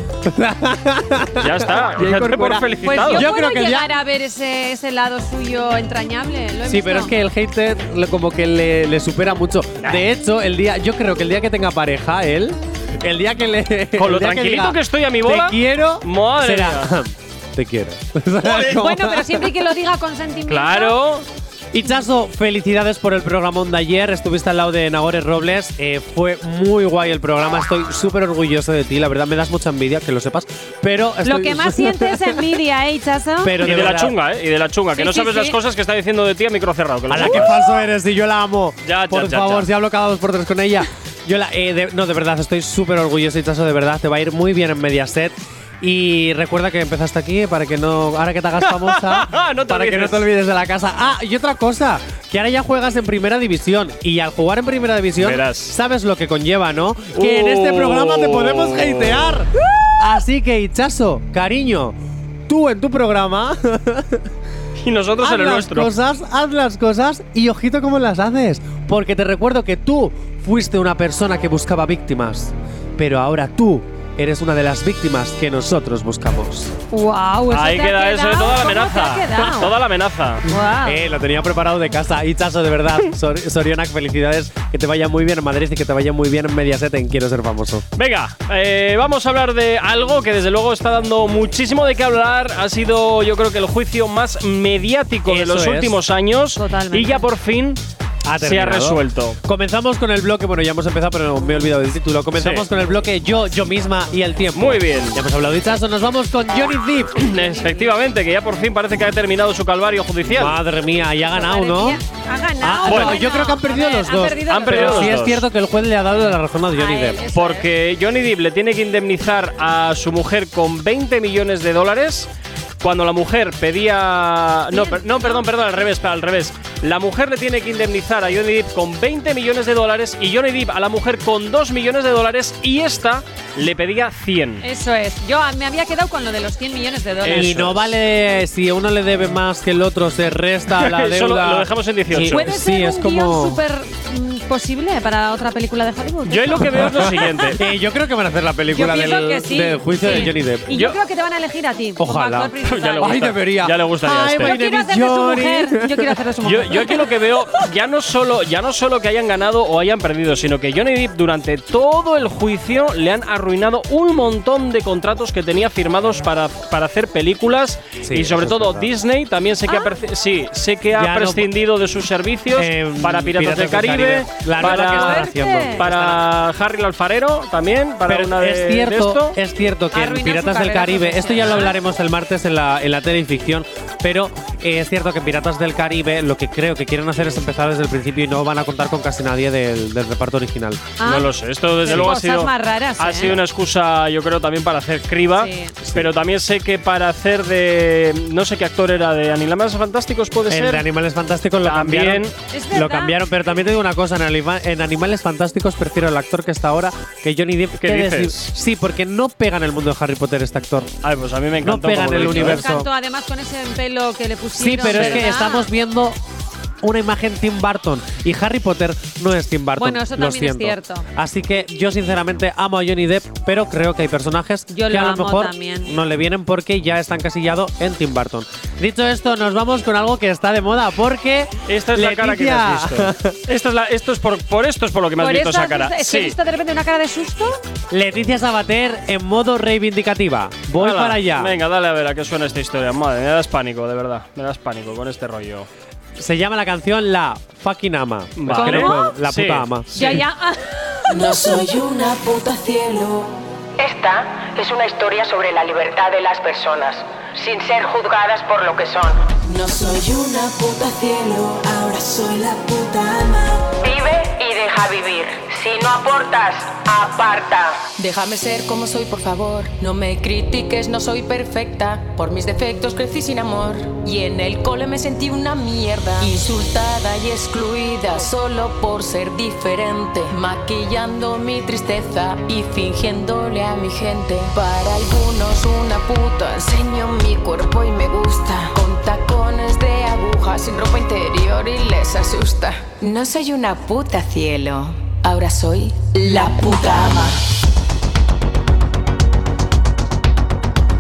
Ya está, ya por Pues felicitado. yo, Yo puedo creo que llegar a ver ese, ese lado suyo entrañable. ¿Lo he Sí, visto? pero es que el hater como que le, le supera mucho. De hecho, el día, yo creo que el día que tenga pareja, él, el día que le. Con lo tranquilito diga, que estoy a mi bola, Te quiero. madre será, mía. Te quiero. Bueno, pero siempre que lo diga con sentimiento. Claro. Ichazo, felicidades por el programón de ayer. Estuviste al lado de Nagore Robles. Eh, fue muy guay el programa. Estoy súper orgulloso de ti. La verdad, me das mucha envidia, que lo sepas. Pero Lo estoy- que más sientes es envidia, ¿eh, Ichazo? Pero y de, la verdad, chunga, ¿eh? Y de la chunga, que Sí, no sí, sabes sí. las cosas que está diciendo de ti a micro cerrado. Que lo A la que falso eres y yo la amo. Ya, ya, Por ya, favor, ya. si hablo cada dos por tres con ella. Yo la, eh, de- no, de verdad, estoy súper orgulloso, Ichazo, de verdad. Te va a ir muy bien en Mediaset. Y recuerda que empezaste aquí para que no. Ahora que te hagas famosa. No te para que no te olvides de la casa. Ah, y otra cosa. Que ahora ya juegas en primera división. Y al jugar en primera división, Verás. sabes lo que conlleva, ¿no? Que en este Uh. programa te podemos hatear. Así que, Hichazo, cariño, tú en tu programa. Y nosotros haz en el las nuestro. cosas, haz las cosas y ojito cómo las haces. Porque te recuerdo que tú fuiste una persona que buscaba víctimas. Pero ahora tú eres una de las víctimas que nosotros buscamos. Wow, eso Ahí te ha queda eso, quedado. toda la ¿Cómo te ha amenaza. Toda la amenaza. Guau. Eh, lo tenía preparado de casa. Y Chaso, de verdad. Sor- Sorionak, felicidades. Que te vaya muy bien en Madrid y que te vaya muy bien en Mediaset en Quiero Ser Famoso. Venga, eh, vamos a hablar de algo que desde luego está dando muchísimo de qué hablar. Ha sido, yo creo que el juicio más mediático de Eso los es. últimos años. Totalmente. Y ya por fin Ha se ha resuelto. Comenzamos con el bloque, bueno, ya hemos empezado, pero me he olvidado del título. Comenzamos Sí. con el bloque Yo, Yo misma y el tiempo. Muy bien. Ya hemos hablado de Chaso, nos vamos con Johnny Depp. Efectivamente, que ya por fin parece que ha terminado su calvario judicial. Madre mía, y ha ganado, ¿no? Ha ganado. Ah, bueno, yo creo que han perdido ver, los dos. perdido Han perdido los sí es cierto que el juez le ha dado la razón a Johnny A él, Depp. Porque Johnny Depp le tiene que indemnizar a su mujer con 20 millones de dólares. Cuando la mujer pedía. No, per- no, perdón, perdón, al revés, al revés. La mujer le tiene que indemnizar a Johnny Depp con 20 millones de dólares y Johnny Depp a la mujer con 2 millones de dólares y esta le pedía 100. Eso es. Yo me había quedado con lo de los 100 millones de dólares. Y no es. vale si uno le debe más que el otro, se resta la Eso lo- deuda. lo dejamos en 18. Y- ¿Puede sí, ser es un como. súper mm, posible para otra película de Hollywood? Yo lo que veo es lo siguiente. Eh, yo creo que van a hacer la película del, que sí. del juicio Sí. de Johnny Depp. Y yo, Yo- creo que te van a elegir a ti. como Ojalá. actor. Ya le gusta. Ay, debería. Ya le gustaría Ay, este. Yo quiero name hacer is de su mujer. Yo quiero hacer de su Yo, mujer. yo aquí lo que veo, ya no solo, ya no solo que hayan ganado o hayan perdido, sino que Johnny Depp durante todo el juicio le han arruinado un montón de contratos que tenía firmados para, para hacer películas Sí, y sobre todo. Disney también sé que ha, perci- sí, sé que ha Ya no- prescindido de sus servicios Em, para Piratas, del Caribe, La que están para, haciendo. para Harry el Alfarero también, para Pero una de, es de cierto, esto. es cierto que en Piratas del Caribe, esto ya lo hablaremos el martes en la, en la tele y ficción, pero eh, es cierto que Piratas del Caribe lo que creo que quieren hacer es empezar desde el principio y no van a contar con casi nadie del, del reparto original. Ah, No lo sé, esto desde luego ha sido, más raras, ha ¿eh? sido una excusa, yo creo, también para hacer criba. Sí. Pero también sé que para hacer de. No sé qué actor era, de Animales Fantásticos, puede El ser. de Animales Fantásticos lo También. cambiaron. Lo cambiaron, pero también te digo una cosa, en, Anima- en Animales Fantásticos prefiero el actor que está ahora que Johnny Depp. ¿Qué dices? Sí, porque no pega en el mundo de Harry Potter este actor. Ay, pues a mí me encantó. No pega en el hizo, ¿eh? Me universo. encantó, además con ese pelo que le pusieron. Sí, pero es que estamos viendo una imagen Tim Burton y Harry Potter no es Tim Burton. Bueno, eso lo también es cierto. Así que yo sinceramente amo a Johnny Depp, pero creo que hay personajes Yo que lo a lo mejor también. no le vienen porque ya está encasillado en Tim Burton. Dicho esto, nos vamos con algo que está de moda porque Esta es la cara que me has Leticia- visto. Esta es la, esto es por, por esto es por lo que me has visto esa cara. es Sí. de repente una cara de susto. Leticia Sabater en modo reivindicativa. Voy Hala, para allá. Venga, dale a ver a qué suena esta historia. Madre, me das pánico, de verdad. Me das pánico con este rollo. Se llama la canción La Fucking Ama. La Sí. puta ama. Ya, ya. No soy una puta cielo. Esta es una historia sobre la libertad de las personas, sin ser juzgadas por lo que son. No soy una puta cielo, ahora soy la puta ama. Vive y deja vivir. Si no aportas, aparta. Déjame ser como soy, por favor. No me critiques, no soy perfecta. Por mis defectos crecí sin amor. Y en el cole me sentí una mierda. Insultada y excluida solo por ser diferente. Maquillando mi tristeza y fingiéndole a mi gente. Para algunos una puta. Enseño mi cuerpo y me gusta. Sin ropa interior y les asusta. No soy una puta cielo. Ahora soy la puta ama.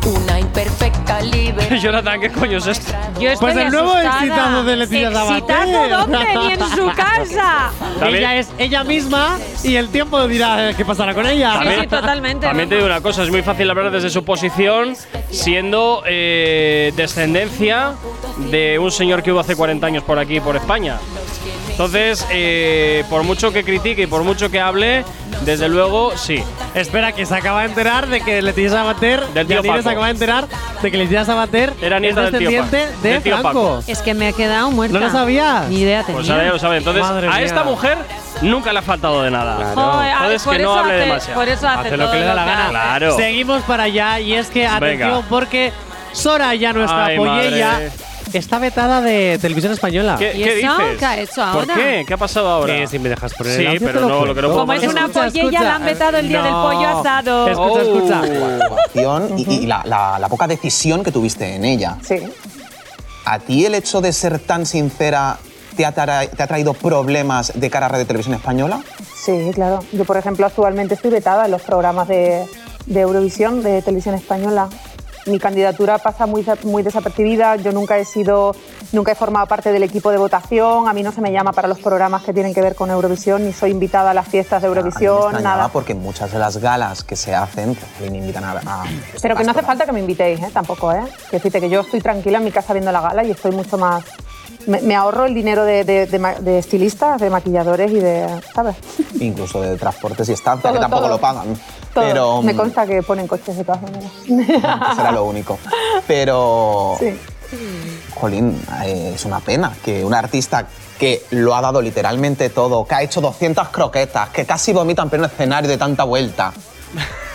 Una imperfecta libre. Jonathan, ¿qué coño es esto? Yo estoy Pues el nuevo asustada. excitazo de Leticia Sabater. ¿Excitado dónde? Ni en su casa. También- Ella es ella misma y el tiempo dirá eh, qué pasará con ella. Sí, sí, totalmente. También te digo una cosa, es muy fácil hablar desde su posición, siendo eh, descendencia de un señor que hubo hace 40 años por aquí, por España. Entonces, eh, por mucho que critique y por mucho que hable, desde luego, sí. Espera, que se acaba de enterar de que Leticia Sabater, Del tío Paco. se acaba de enterar de que Leticia Sabater Era nieta es del tío descendiente Paco. de Del tío Franco. Paco. Es que me he quedado muerta. ¿No lo sabías? Ni idea tenía. Pues ahora ya lo saben. Entonces, Madre a mía. esta mujer nunca le ha faltado de nada. Joder, Entonces por que no eso hable hace- demasiado. por eso hace Hace lo todo que le da la gana. hace. Claro. Seguimos para allá y es que, atención, Venga. porque Soraya, nuestra Ay, pollella. Está vetada de televisión española. ¿Qué, ¿Y qué eso? dices? ¿Qué ha hecho ¿Por ahora? qué? ¿Qué ha pasado ahora? Eh, si me dejas poner Sí, el audio, pero te no, lo que no puedo Como es una Escucha, pollella, la han escucha. vetado el día del pollo asado. Escucha, escucha. Acción y, y la, la- la poca decisión que tuviste en ella. Sí. ¿A ti el hecho de ser tan sincera te ha, tra- te ha traído problemas de cara a Radio Televisión Española? Sí, claro. Yo, por ejemplo, actualmente estoy vetada en los programas de, de Eurovisión, de televisión española. Mi candidatura pasa muy, muy desapercibida. Yo nunca he sido, nunca he formado parte del equipo de votación. A mí no se me llama para los programas que tienen que ver con Eurovisión, ni soy invitada a las fiestas de A mí me Eurovisión, extrañaba nada. porque muchas de las galas que se hacen pues, también invitan a... a Pero que no hace falta que me invitéis, ¿eh? tampoco, ¿eh? Que decirte que yo estoy tranquila en mi casa viendo la gala y estoy mucho más. Me, me ahorro el dinero de, de- de ma- de estilistas, de maquilladores y de. ¿Sabes? incluso de transportes y estancia, que tampoco todo. lo pagan. Todo. Pero Me mm, consta que ponen coches de todas maneras. será lo único. Pero, Sí. jolín, eh, es una pena que un artista que lo ha dado literalmente todo, que ha hecho 200 croquetas, que casi vomita en pleno escenario de tanta vuelta,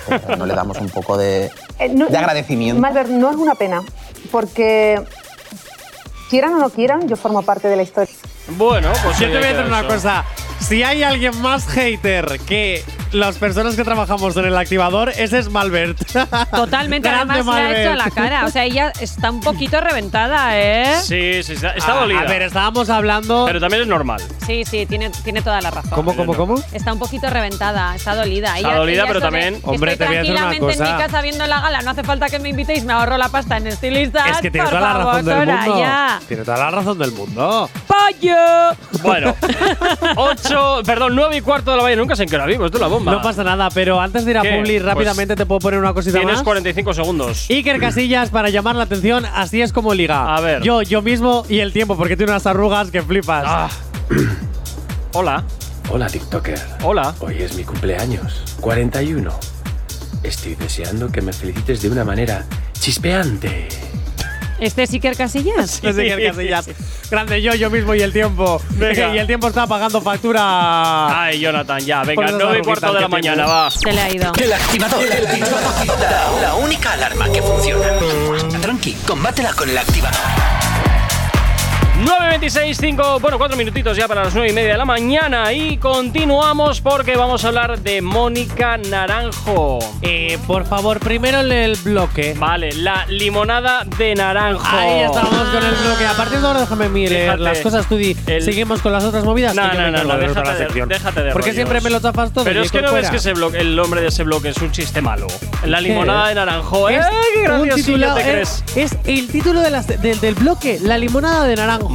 eh, no le damos un poco de, Eh, no- de agradecimiento. No es una pena, porque quieran o no quieran, yo formo parte de la historia. Bueno, pues Yo te voy a decir una cosa. Si hay alguien más hater que las personas que trabajamos en el activador, ese es Malbert. Totalmente, además le ha hecho Malbert. la cara. O sea, ella está un poquito reventada, ¿eh? Sí, sí, está, está Ah, dolida. A ver, estábamos hablando. pero también es normal. Sí, sí, tiene, tiene toda la razón. ¿Cómo, cómo, cómo? Está un poquito reventada, está dolida. Está dolida, pero de, también- Hombre, estoy te voy a decir una tranquilamente en mi cosa. casa viendo la gala, no hace falta que me invitéis, me ahorro la pasta en estilistas. Es que tiene por toda la favor, razón del mundo. Soraya. Tiene toda la razón del mundo. ¡Pollo! Bueno, 8, perdón, 9 y cuarto de la mañana. Nunca sé en qué hora vivo, esto es la bomba. No pasa nada, pero antes de ir a ¿Qué? Publi, Pues rápidamente te puedo poner una cosita Tienes más. 45 segundos. Iker Casillas para llamar la atención, así es como liga. A ver. Yo, yo mismo y el tiempo, porque tiene unas arrugas que flipas. Ah. Hola. Hola, TikToker. Hola. Hoy es mi cumpleaños, 41. Estoy deseando que me felicites de una manera chispeante. ¿Este es Iker Casillas? Es Iker Casillas. Grande yo, yo mismo y el tiempo. Venga. y el tiempo está pagando factura. Ay, Jonathan, ya. Venga, esas 9 y cuarto de la mañana, va. Se le ha ido. El activador. El activador. La, la única alarma que funciona. Tranqui, combátela con el activador. 9.26, 5, bueno, 4 minutitos ya para las 9 y media de la mañana y continuamos porque vamos a hablar de Mónica Naranjo. Eh, por favor, primero el, el bloque. Vale, la limonada de naranjo. Ahí estamos con el bloque. A partir de ahora déjame mirar las cosas. Tú di, el- seguimos con las otras movidas. No, no, no, no, de déjate de, sección. déjate de Porque rollos. siempre me lo tapas todo. Pero es que no ves fuera. que ese bloque, el nombre de ese bloque es un chiste malo. La limonada de naranjo. ¡Eh, Es qué un graciosillo titulado- te es- crees! Es, el título de las- del, del bloque, la limonada de naranjo.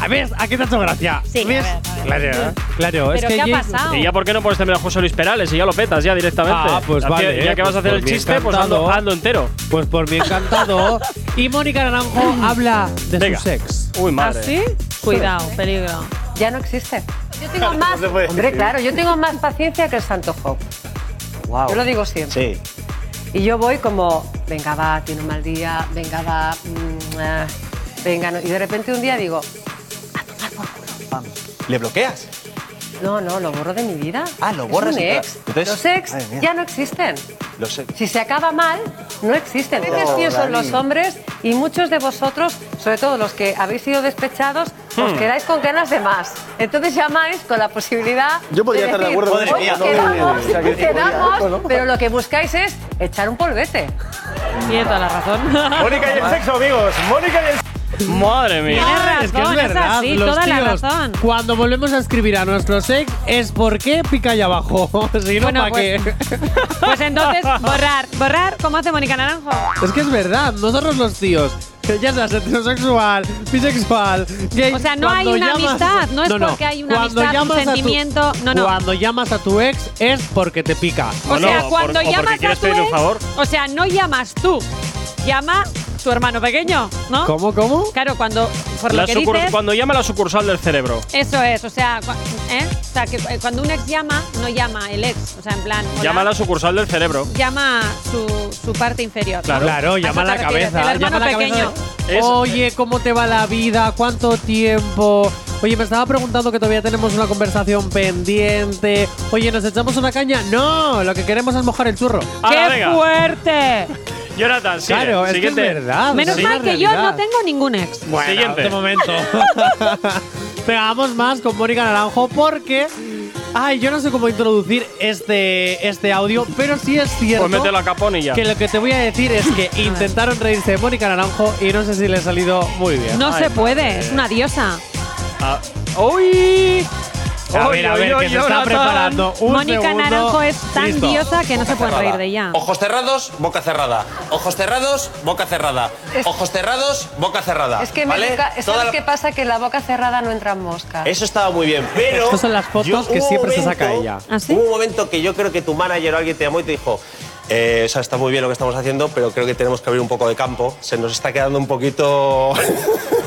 A ver, ¿a qué te ha hecho gracia? Sí, a ¿Ves? ver, a ver. Claro, claro. es ¿Pero que qué ha pasado? ¿Y ya por qué no puedes tener a José Luis Perales y ya lo petas ya directamente? Ah, pues Ya vale. que- Ya que vas a hacer pues el por mí chiste, pues encantado. hazlo entero. Pues por mí encantado. y Mónica Naranjo habla de Venga. su sex. Uy, madre. ¿Así? Cuidado, peligro. Ya no existe. Yo tengo más. se puede hombre, decir. claro, yo tengo más paciencia que el Santo Job. Wow. Yo lo digo siempre. Sí. Y yo voy como, venga, va, tiene un mal día, venga, va, mm, ah, venga. no. Y de repente un día digo, ¿Le bloqueas? no, no, lo borro de mi vida. Ah, lo Es borras un ex. Entonces- Los ex ya no existen. Lo sé. Si se acaba mal, no existen. A veces No, pienso en Dani. los hombres y muchos de vosotros, sobre todo los que habéis sido despechados, os Hmm. quedáis con ganas de más. Entonces llamáis con la posibilidad Yo podría de estar de acuerdo con eso. "Oye, Madre mía, no, quedamos, o sea, que podría, quedamos", ¿no? pero lo que buscáis es echar un polvete. Tiene toda la razón. Mónica y el sexo, amigos. Mónica y el Madre mía. Tienes razón, es que es verdad, así, los toda la razón. Cuando volvemos a escribir a nuestro sex es porque pica ahí abajo. si no, Bueno, ¿para pues- qué? Pues entonces, borrar, borrar, como hace Mónica Naranjo. es que es verdad, nosotros los tíos, que ya seas heterosexual, bisexual, gay. O sea, no hay una amistad, no es porque hay una cuando amistad, un a tu- sentimiento, no, no. Cuando llamas a tu ex es porque te pica. O sea, cuando por- o porque llamas a tu un ex, favor. o sea, no llamas tú, llama tu hermano pequeño, ¿no? ¿Cómo, cómo? Claro, cuando por La lo que sucur- dices, Cuando llama la sucursal del cerebro. eso es, o sea, cua- ¿eh? o sea, que eh, cuando un ex llama, no llama el ex, o sea, en plan, hola, Llama a la sucursal del cerebro. llama su, su parte inferior. Claro. Claro, ¿A llama a eso la te refieres? cabeza. El hermano llama a la cabeza pequeño. de, Es- Oye, ¿cómo te va la vida? ¿Cuánto tiempo? Oye, me estaba preguntando que todavía tenemos una conversación pendiente. Oye, ¿nos echamos una caña? No, lo que queremos es mojar el churro. ¡Qué venga. fuerte! Jonathan, sigue. Claro, es que es verdad. Menos una mal que yo no tengo ningún ex. Bueno, Siguiente. momento. Venga, vamos más con Mónica Naranjo porque. Ay, yo no sé cómo introducir este, este audio, pero sí es cierto. Pues mételo a capón y ya. Que lo que te voy a decir es que intentaron reírse de Mónica Naranjo y no sé si le ha salido muy bien. No se puede, es una diosa. Ah, ¡Uy! A ver, a ver, que se está preparando. Un Mónica segundo. Naranjo es tan Listo. diosa que no se pueden reír de ella. Ojos cerrados, boca cerrada. Ojos cerrados, boca cerrada. Ojos cerrados, boca cerrada. Es que ¿vale? Mónica, Toda ¿sabes la- qué pasa? Que en la boca cerrada no entran moscas. Eso estaba muy bien, pero. Estas son las fotos yo- que siempre se saca ella. ¿Ah, sí? Hubo un momento que yo creo que tu manager o alguien te llamó y te dijo. Eh, o sea, está muy bien lo que estamos haciendo, pero creo que tenemos que abrir un poco de campo. Se nos está quedando un poquito.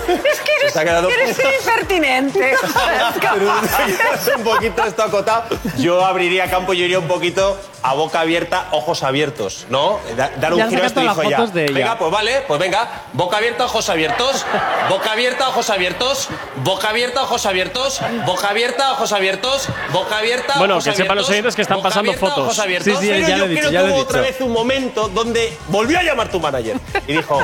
Es que Se está quedando- eres impertinente. un poquito esto acotado. Yo abriría campo, yo iría un poquito a boca abierta, ojos abiertos, ¿no? Da- dar un Ya giro a las dijo ya. de. Venga, pues vale, pues venga. Boca abierta, ojos abiertos. Boca abierta, ojos abiertos. Boca abierta, ojos abiertos. Boca abierta, ojos abiertos. Boca abierta, Bueno, ojos que sepan los oyentes que están boca pasando abierta, fotos. ojos abiertos. Sí, sí, Pero ya yo lo he dicho, creo ya que hubo otra vez un momento donde volvió a llamar tu manager y dijo,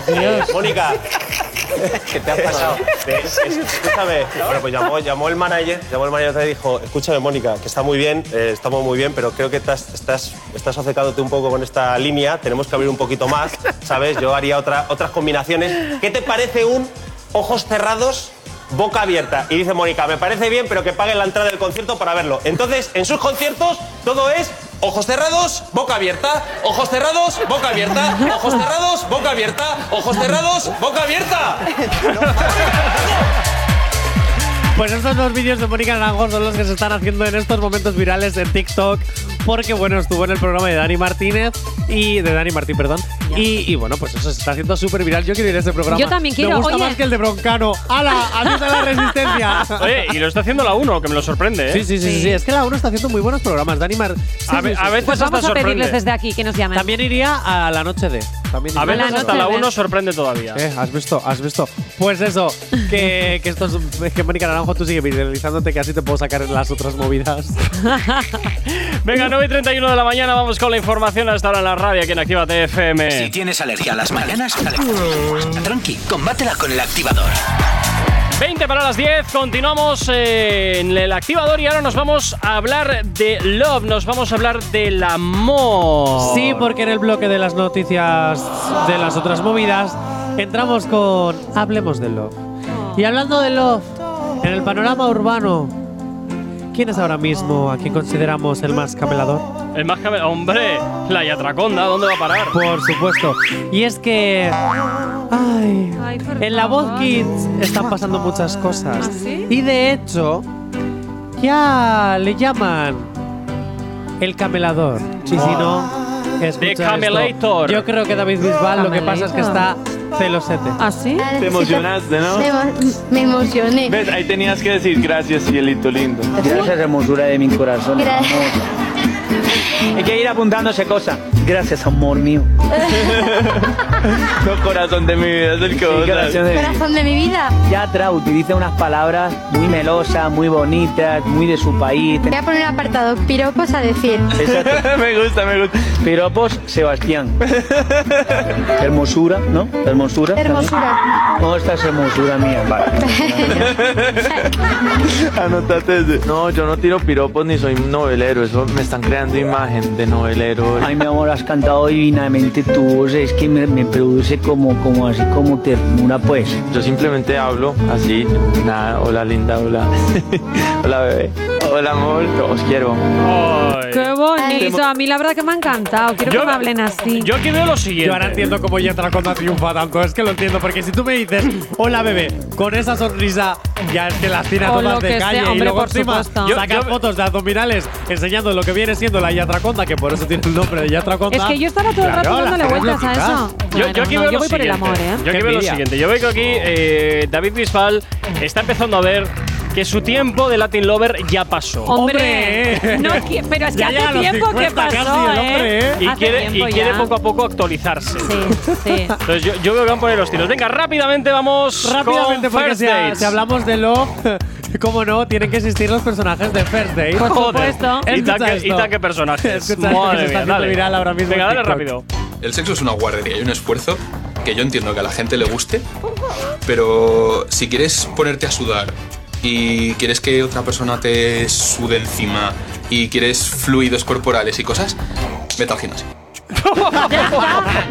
Mónica, ¿Qué te ha pasado? Es- escúchame. Bueno, pues llamó, llamó el manager, llamó el manager y dijo, escúchame, Mónica, que está muy bien, eh, estamos muy bien, pero creo que estás, estás, estás obcecándote un poco con esta línea, tenemos que abrir un poquito más, ¿sabes? Yo haría otra, otras combinaciones. ¿Qué te parece un ojos cerrados? Boca abierta. Y dice Mónica, me parece bien, pero que paguen la entrada del concierto para verlo. Entonces, en sus conciertos, todo es ojos cerrados, boca abierta, ojos cerrados, boca abierta, ojos cerrados, boca abierta, ojos cerrados, boca abierta. Pues estos dos vídeos de Mónica Naranjo son los que se están haciendo en estos momentos virales en TikTok. Porque, bueno, estuvo en el programa de Dani Martínez y. de Dani Martín, perdón. Y, y, bueno, pues eso se está haciendo súper viral. Yo quiero ir a ese programa. Yo también quiero, Me gusta oye. más que el de Broncano. ¡Hala! ¡Adiós a la resistencia! Oye, y lo está haciendo la 1, que me lo sorprende, ¿eh? Sí, sí, sí, sí, Es que la 1 está haciendo muy buenos programas. Dani Mar. sí, A, ve- sí, sí. a veces Pues vamos hasta a pedirles desde aquí que nos llamen. También iría a la noche de. También A veces la hasta la de- 1 sorprende todavía. Eh, has visto, has visto. Pues eso, que, que esto es que Mónica Naranjo tú sigue viralizándote que así te puedo sacar en las otras movidas. Venga, 9 y 31 de la mañana, vamos con la información hasta ahora en la radio aquí en Activa TFM. Si tienes alergia a las mañanas, tranqui, combátela con el activador. 20 para las 10, continuamos eh, en el activador y ahora nos vamos a hablar de love, nos vamos a hablar del amor. Sí, porque en el bloque de las noticias de las otras movidas entramos con Hablemos de Love. Y hablando de Love, en el panorama urbano, ¿quién es ahora mismo a quien consideramos el más camelador? El más came- Hombre, la Yatraconda, ¿dónde va a parar? Por supuesto. Y es que. Ay. Ay, En la voz. Kids están pasando muchas cosas. ¿Ah, sí? Y de hecho, ya le llaman el camelador. Y si no, escucha The esto. Camelator. Yo creo que David Bisbal lo que pasa es que está celosete. ¿Ah, sí? Te emocionaste, ¿no? Me emocioné. ¿Ves? Ahí tenías que decir gracias, cielito lindo. Gracias, hermosura de mi corazón. Hay que ir apuntándose cosas. Gracias, amor mío. No, corazón de mi vida, es el que vos corazón de mi- Corazón de mi vida. Yatra utiliza unas palabras muy melosas, muy bonitas, muy de su país. Voy a poner apartado piropos a decir. Exacto. me gusta, me gusta. Piropos, Sebastián. Hermosura, ¿no? Hermosura. Hermosura. ¿Cómo estás, hermosura mía? Vale. Anótate ese. No, yo no tiro piropos ni soy novelero. Eso me están creando imagen de novelero. Ay, mi amor, has cantado divinamente tu voz. Es que me, me produce como, como así, como ternura, pues. Yo simplemente hablo así. Nada, hola linda, hola. hola bebé. Hola amor, os quiero. Qué bonito. A mí la verdad que me ha encantado. Quiero que me hablen así. Yo aquí veo lo siguiente. Yo ahora entiendo cómo Yatraconda triunfa tanto. Es que lo entiendo, porque si tú me dices, hola bebé, con esa sonrisa, ya es que las tiene a O todas de calle. sea, y luego encima yo- fotos de abdominales enseñando lo que viene siendo la Yatraconda, que por eso tiene el nombre de Yatraconda. Es que yo estaba todo el rato Claro, dándole vueltas a eso. Yo, Bueno, yo aquí no, veo yo lo voy por el siguiente. amor, ¿eh? Yo aquí veo lo siguiente. Yo veo que aquí eh, David Bisbal está empezando a ver que su tiempo de Latin Lover ya pasó. Hombre, no pero es que Ya hace tiempo que 50 pasó, casi el hombre, ¿eh? ¿eh? Y Hace quiere, y quiere poco a poco actualizarse. Sí, sí. Entonces yo, yo veo que van a poner los tiros. Venga, rápidamente vamos Rápidamente, con porque First si, si hablamos de Love, cómo no, tienen que existir los personajes de First Date. Por Joder, supuesto. Y tan que- personajes. Escucha Madre mía, dale. viral ahora mismo Venga, en dale rápido. El sexo es una guarrería y un esfuerzo que yo entiendo que a la gente le guste, pero si quieres ponerte a sudar y quieres que otra persona te sude encima y quieres fluidos corporales y cosas, vete al gimnasio.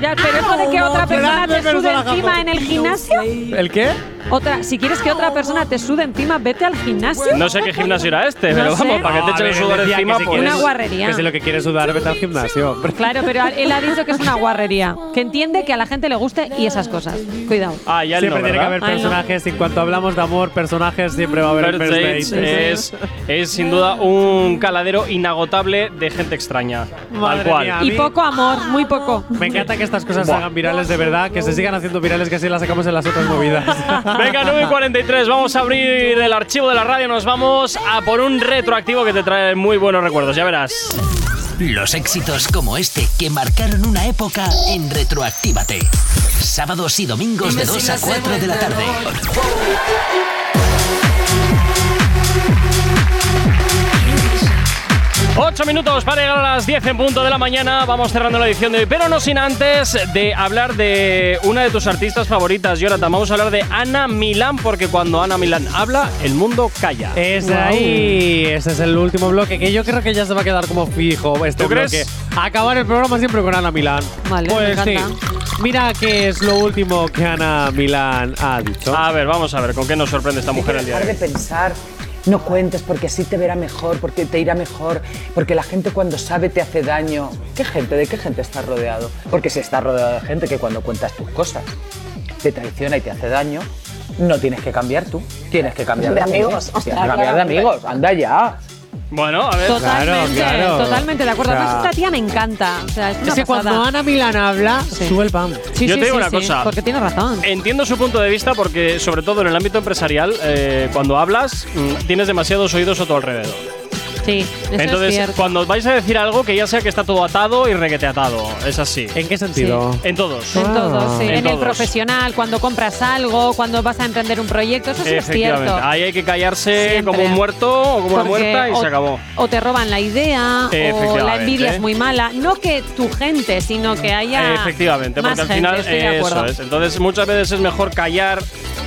Ya, pero eso de que otra persona te sude encima en el gimnasio. ¿El qué? Otra, si quieres que otra persona te sude encima, vete al gimnasio. No sé qué gimnasio era este, No pero sé. vamos, para que te echen el sudor encima, si pues. Una guarrería. Que si lo que quieres sudar, vete al gimnasio. hombre. Claro, pero él ha dicho que es una guarrería. Que entiende que a la gente le guste y esas cosas. Cuidado. Ah, ya Siempre no, tiene que haber Ay, no. personajes. Y en cuanto hablamos de amor, personajes, siempre va a haber First Dates es, es sin duda un caladero inagotable de gente extraña. Madre tal cual. mía. Y mí- poco amor, muy poco. Me encanta que estas cosas se hagan virales de verdad, que se sigan haciendo virales, que así las sacamos en las otras movidas. Venga, 9.43, vamos a abrir el archivo de la radio, nos vamos a por un retroactivo que te trae muy buenos recuerdos, ya verás. Los éxitos como este que marcaron una época en Retroactívate. Sábados y domingos de 2 a 4 de la tarde. Ocho minutos para llegar a las 10 en punto de la mañana. Vamos cerrando la edición de hoy, pero no sin antes de hablar de una de tus artistas favoritas, Jonathan. Vamos a hablar de Ana Milán, porque cuando Ana Milán habla, el mundo calla. Es Wow. ahí, ese es el último bloque que yo creo que ya se va a quedar como fijo este ¿Tú crees? bloque. Acabar el programa siempre con Ana Milán. Vale, me pues sí. Mira qué es lo último que Ana Milán ha dicho. A ver, vamos a ver, ¿con qué nos sorprende esta mujer el día de de pensar, no cuentes porque así te verá mejor, porque te irá mejor, porque la gente cuando sabe te hace daño. ¿Qué gente? ¿De qué gente estás rodeado? Porque si estás rodeado de gente que cuando cuentas tus cosas te traiciona y te hace daño, no tienes que cambiar tú. Tienes que cambiar de, De amigos. Tienes que cambiar de amigos. Anda ya. Bueno, a ver. Totalmente, claro. totalmente de acuerdo. O sea, Además, esta tía me encanta. O sea, es, una Es que pasada. cuando Ana Milán habla, sube el pan. Sí, Yo sí, te digo sí, una sí, cosa. Porque tiene razón. Entiendo su punto de vista porque, sobre todo en el ámbito empresarial, eh, cuando hablas, mm, tienes demasiados oídos a tu alrededor. Sí, eso es Entonces, cierto. cuando vais a decir algo, que ya sea que está todo atado y requete atado. Es así. ¿En qué sentido? En todos. En todo, sí. En En, el todos. profesional, cuando compras algo, cuando vas a emprender un proyecto, eso sí es cierto. Ahí hay que callarse Siempre. como un muerto o como una muerta y o, se acabó. O te roban la idea, o la envidia es muy mala. No que tu gente, sino que haya. Efectivamente, más porque al final estoy de eso acuerdo. es. Entonces, muchas veces es mejor callar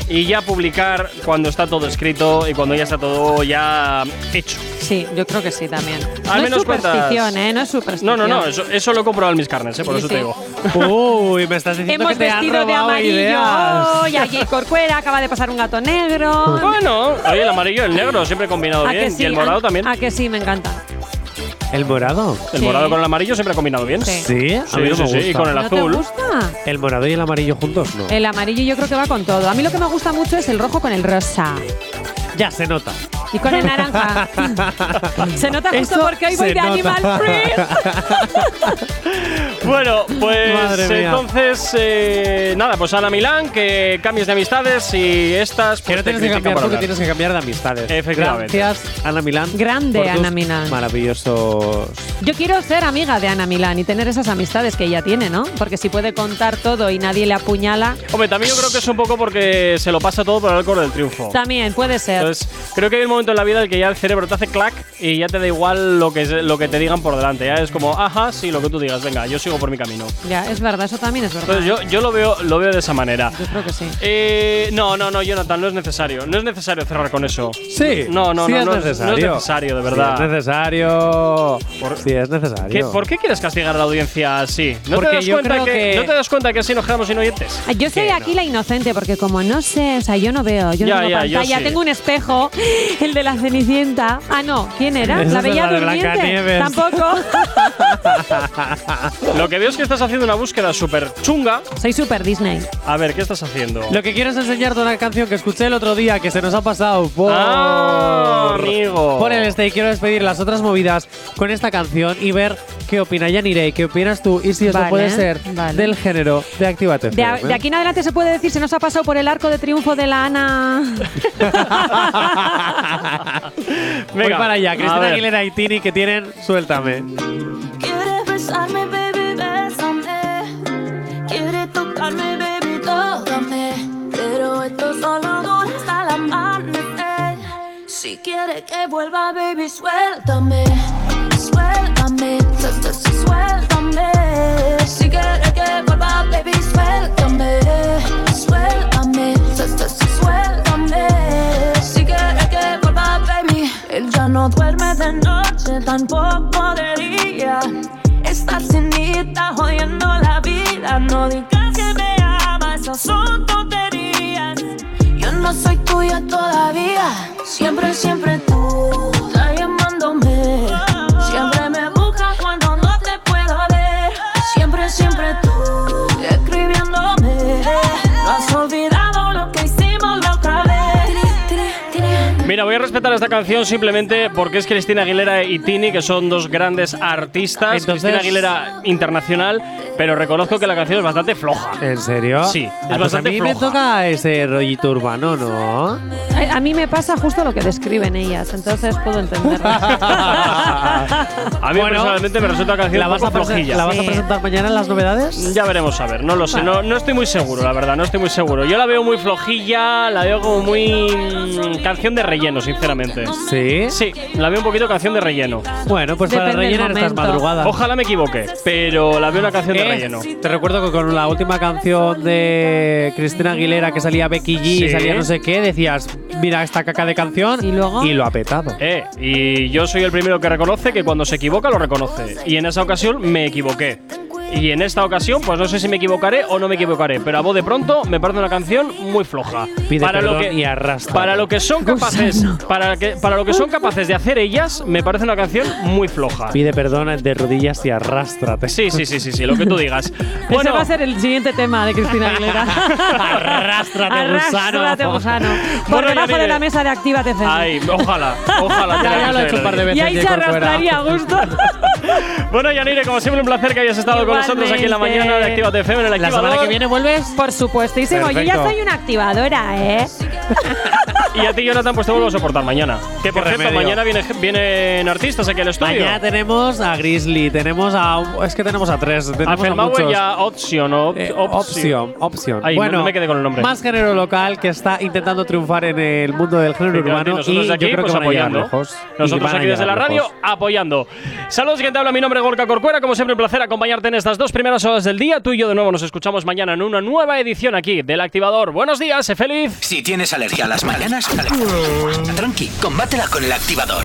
y ya publicar cuando está todo escrito y cuando ya está todo ya hecho. Sí, yo creo que sí también. Al no menos es superstición, cuentas- ¿eh? No es superstición. No, no, no, eso, eso lo he comprobado en mis carnes, ¿eh? por Sí, eso sí. te digo. Uy, me estás diciendo Hemos que te han vestido de amarillo ideas. hoy, aquí Corcuera acaba de pasar un gato negro. Bueno, oye, el amarillo y el negro siempre combinado ¿A bien. sí? Y el morado ¿A- también. ¿A que sí? Me encanta. ¿El morado? El Sí. morado con el amarillo siempre ha combinado bien. Sí. ¿Sí? A mí no Sí, me sí, sí, y gusta. con el ¿No azul. te gusta? ¿El morado y el amarillo juntos? No. El amarillo yo creo que va con todo. A mí lo que me gusta mucho es el rojo con el rosa. Ya se nota. Y con el naranja. Se nota justo Eso porque hoy voy de nota. Animal Print. Bueno, pues entonces, eh, nada, pues Ana Milán, que cambies de amistades y estas. Que Pues no te tienes que cambiar por tú, que hablar. tienes que cambiar de amistades. Efectivamente. Gracias, Ana Milán. Grande, por tus Ana Milán. Maravillosos. Yo quiero ser amiga de Ana Milán y tener esas amistades que ella tiene, ¿no? Porque si puede contar todo y nadie le apuñala, Hombre, también yo creo que es un poco porque se lo pasa todo por el alcohol del triunfo. también puede ser. Entonces, creo que hay un momento en la vida en el que ya el cerebro te hace clac y ya te da igual lo que, lo que te digan por delante. Ya es como, ajá, sí, lo que tú digas, venga, yo sigo por mi camino. Ya, es verdad, eso también es verdad. Entonces, yo, yo lo, veo, lo veo de esa manera. Yo creo que sí. Eh, no, no, no, Jonathan, no es necesario. No es necesario cerrar con eso. Sí. No, no, sí no, es no, es- necesario. no es necesario, de verdad. Sí es necesario. Sí es necesario. ¿Qué- ¿Por qué quieres castigar a la audiencia así? ¿No, Porque te das yo cuenta creo que, que- ¿No te das cuenta que así nos quedamos sin oyentes? Ah, Yo soy aquí la inocente porque como no sé, o sea, yo no veo, yo Ya, no tengo ya, yo pantalla, sí. tengo un espejo, el de la Cenicienta. Ah, no, ¿quién era? La Bella la Durmiente. Tampoco. Lo que veo es que estás haciendo una búsqueda súper chunga. Soy super Disney. A ver, ¿qué estás haciendo? Lo que quiero es enseñarte una canción que escuché el otro día que se nos ha pasado por, Ah, amigo. por el este y quiero despedir las otras movidas con esta canción y ver qué opina Yanirei, qué opinas tú y si eso Vale, puede ser vale. del género de Actívate. De, a- de aquí en adelante se puede decir, se nos ha pasado por el arco de triunfo de la Ana. Voy para allá, a Cristina ver. Aguilera y Tini que tienen Suéltame. Quiere besarme, baby, bésame. Quiere tocarme, baby, tócame. Pero esto solo dura hasta el amanecer. Si quiere que vuelva, baby, suéltame. Suéltame, su- su- su- suéltame. Si quiere que vuelva, baby, suéltame. Suéltame, no duerme de noche, tampoco de día. Estar sin mí está jodiendo la vida. No digas que me amas, esas son tonterías. Yo no soy tuya todavía. Siempre, siempre tú estás llamándome. Mira, voy a respetar esta canción simplemente porque es Cristina Aguilera y Tini, que son dos grandes artistas. Entonces- Cristina Aguilera internacional, pero reconozco que la canción es bastante floja. ¿En serio? Sí, es Ah, pues a mí me toca ese rollito urbano, ¿no? A, a mí me pasa justo lo que describen ellas, entonces puedo entenderlo. A mí personalmente me resulta canción ¿La vas, a flojilla. ¿La vas a presentar mañana en las novedades? Ya veremos a ver, no lo sé, no, no estoy muy seguro, la verdad, no estoy muy seguro. Yo la veo muy flojilla, la veo como muy mm, canción de relleno, sinceramente. ¿Sí? Sí, la veo un poquito canción de relleno. Bueno, pues para Depende del rellenar estas momento. madrugadas. Ojalá me equivoque, pero la veo una canción de Eh, relleno. Te recuerdo que con la última canción de Cristina Aguilera que salía Becky G Sí. y salía no sé qué, decías, mira esta caca de canción y luego y lo ha petado. Eh, y yo soy el primero que reconoce que cuando se equivoca lo reconoce. Y en esa ocasión me equivoqué. Y en esta ocasión, pues no sé si me equivocaré o no me equivocaré, pero a voz de pronto me parece una canción muy floja. Pide para lo perdón que y arrastra. para lo que son capaces, para que para lo que son capaces de hacer ellas, me parece una canción muy floja. Pide perdón de rodillas y arrástrate. Sí, sí, sí, sí, sí, lo que tú digas. Ese va a ser el siguiente tema de Cristina Aguilera. Arrástrate, gusano. Arrástrate, gusano. Por Bueno, debajo de la mesa de Actívate FM. Ay, ojalá, ojalá. Ya, ya lo he hecho un par de veces. y ahí se arrastraría a gusto. Bueno, Yanire, como siempre, un placer que hayas estado con nosotros aquí en la mañana de Actívate FM en el La semana que viene vuelves. Por supuestísimo. Yo ya Perfecto. soy una activadora, ¿eh? Y a ti, Jonathan, pues te vuelvo a soportar mañana. Que por Qué cierto, mañana viene, vienen artistas aquí al estudio. Mañana tenemos a Grizzly, tenemos a. Es que tenemos a tres. a Tenemos a Felmauer muchos. y a Option. o- Eh, Option. opción, opción. Ay, no- bueno, no me quedé con el nombre. Más género local que está intentando triunfar en el mundo del género Sí, urbano y nosotros y aquí, yo creo pues, que van a llegar apoyando. lejos. Nosotros van aquí desde la radio lejos. apoyando. Saludos, que te habla. Mi nombre es Gorka Corcuera. Como siempre, un placer acompañarte en estas dos primeras horas del día. Tú y yo de nuevo nos escuchamos mañana en una nueva edición aquí del Activador. Buenos días, sé feliz. Si tienes alergia a las mañanas, tranqui, combátela con el activador.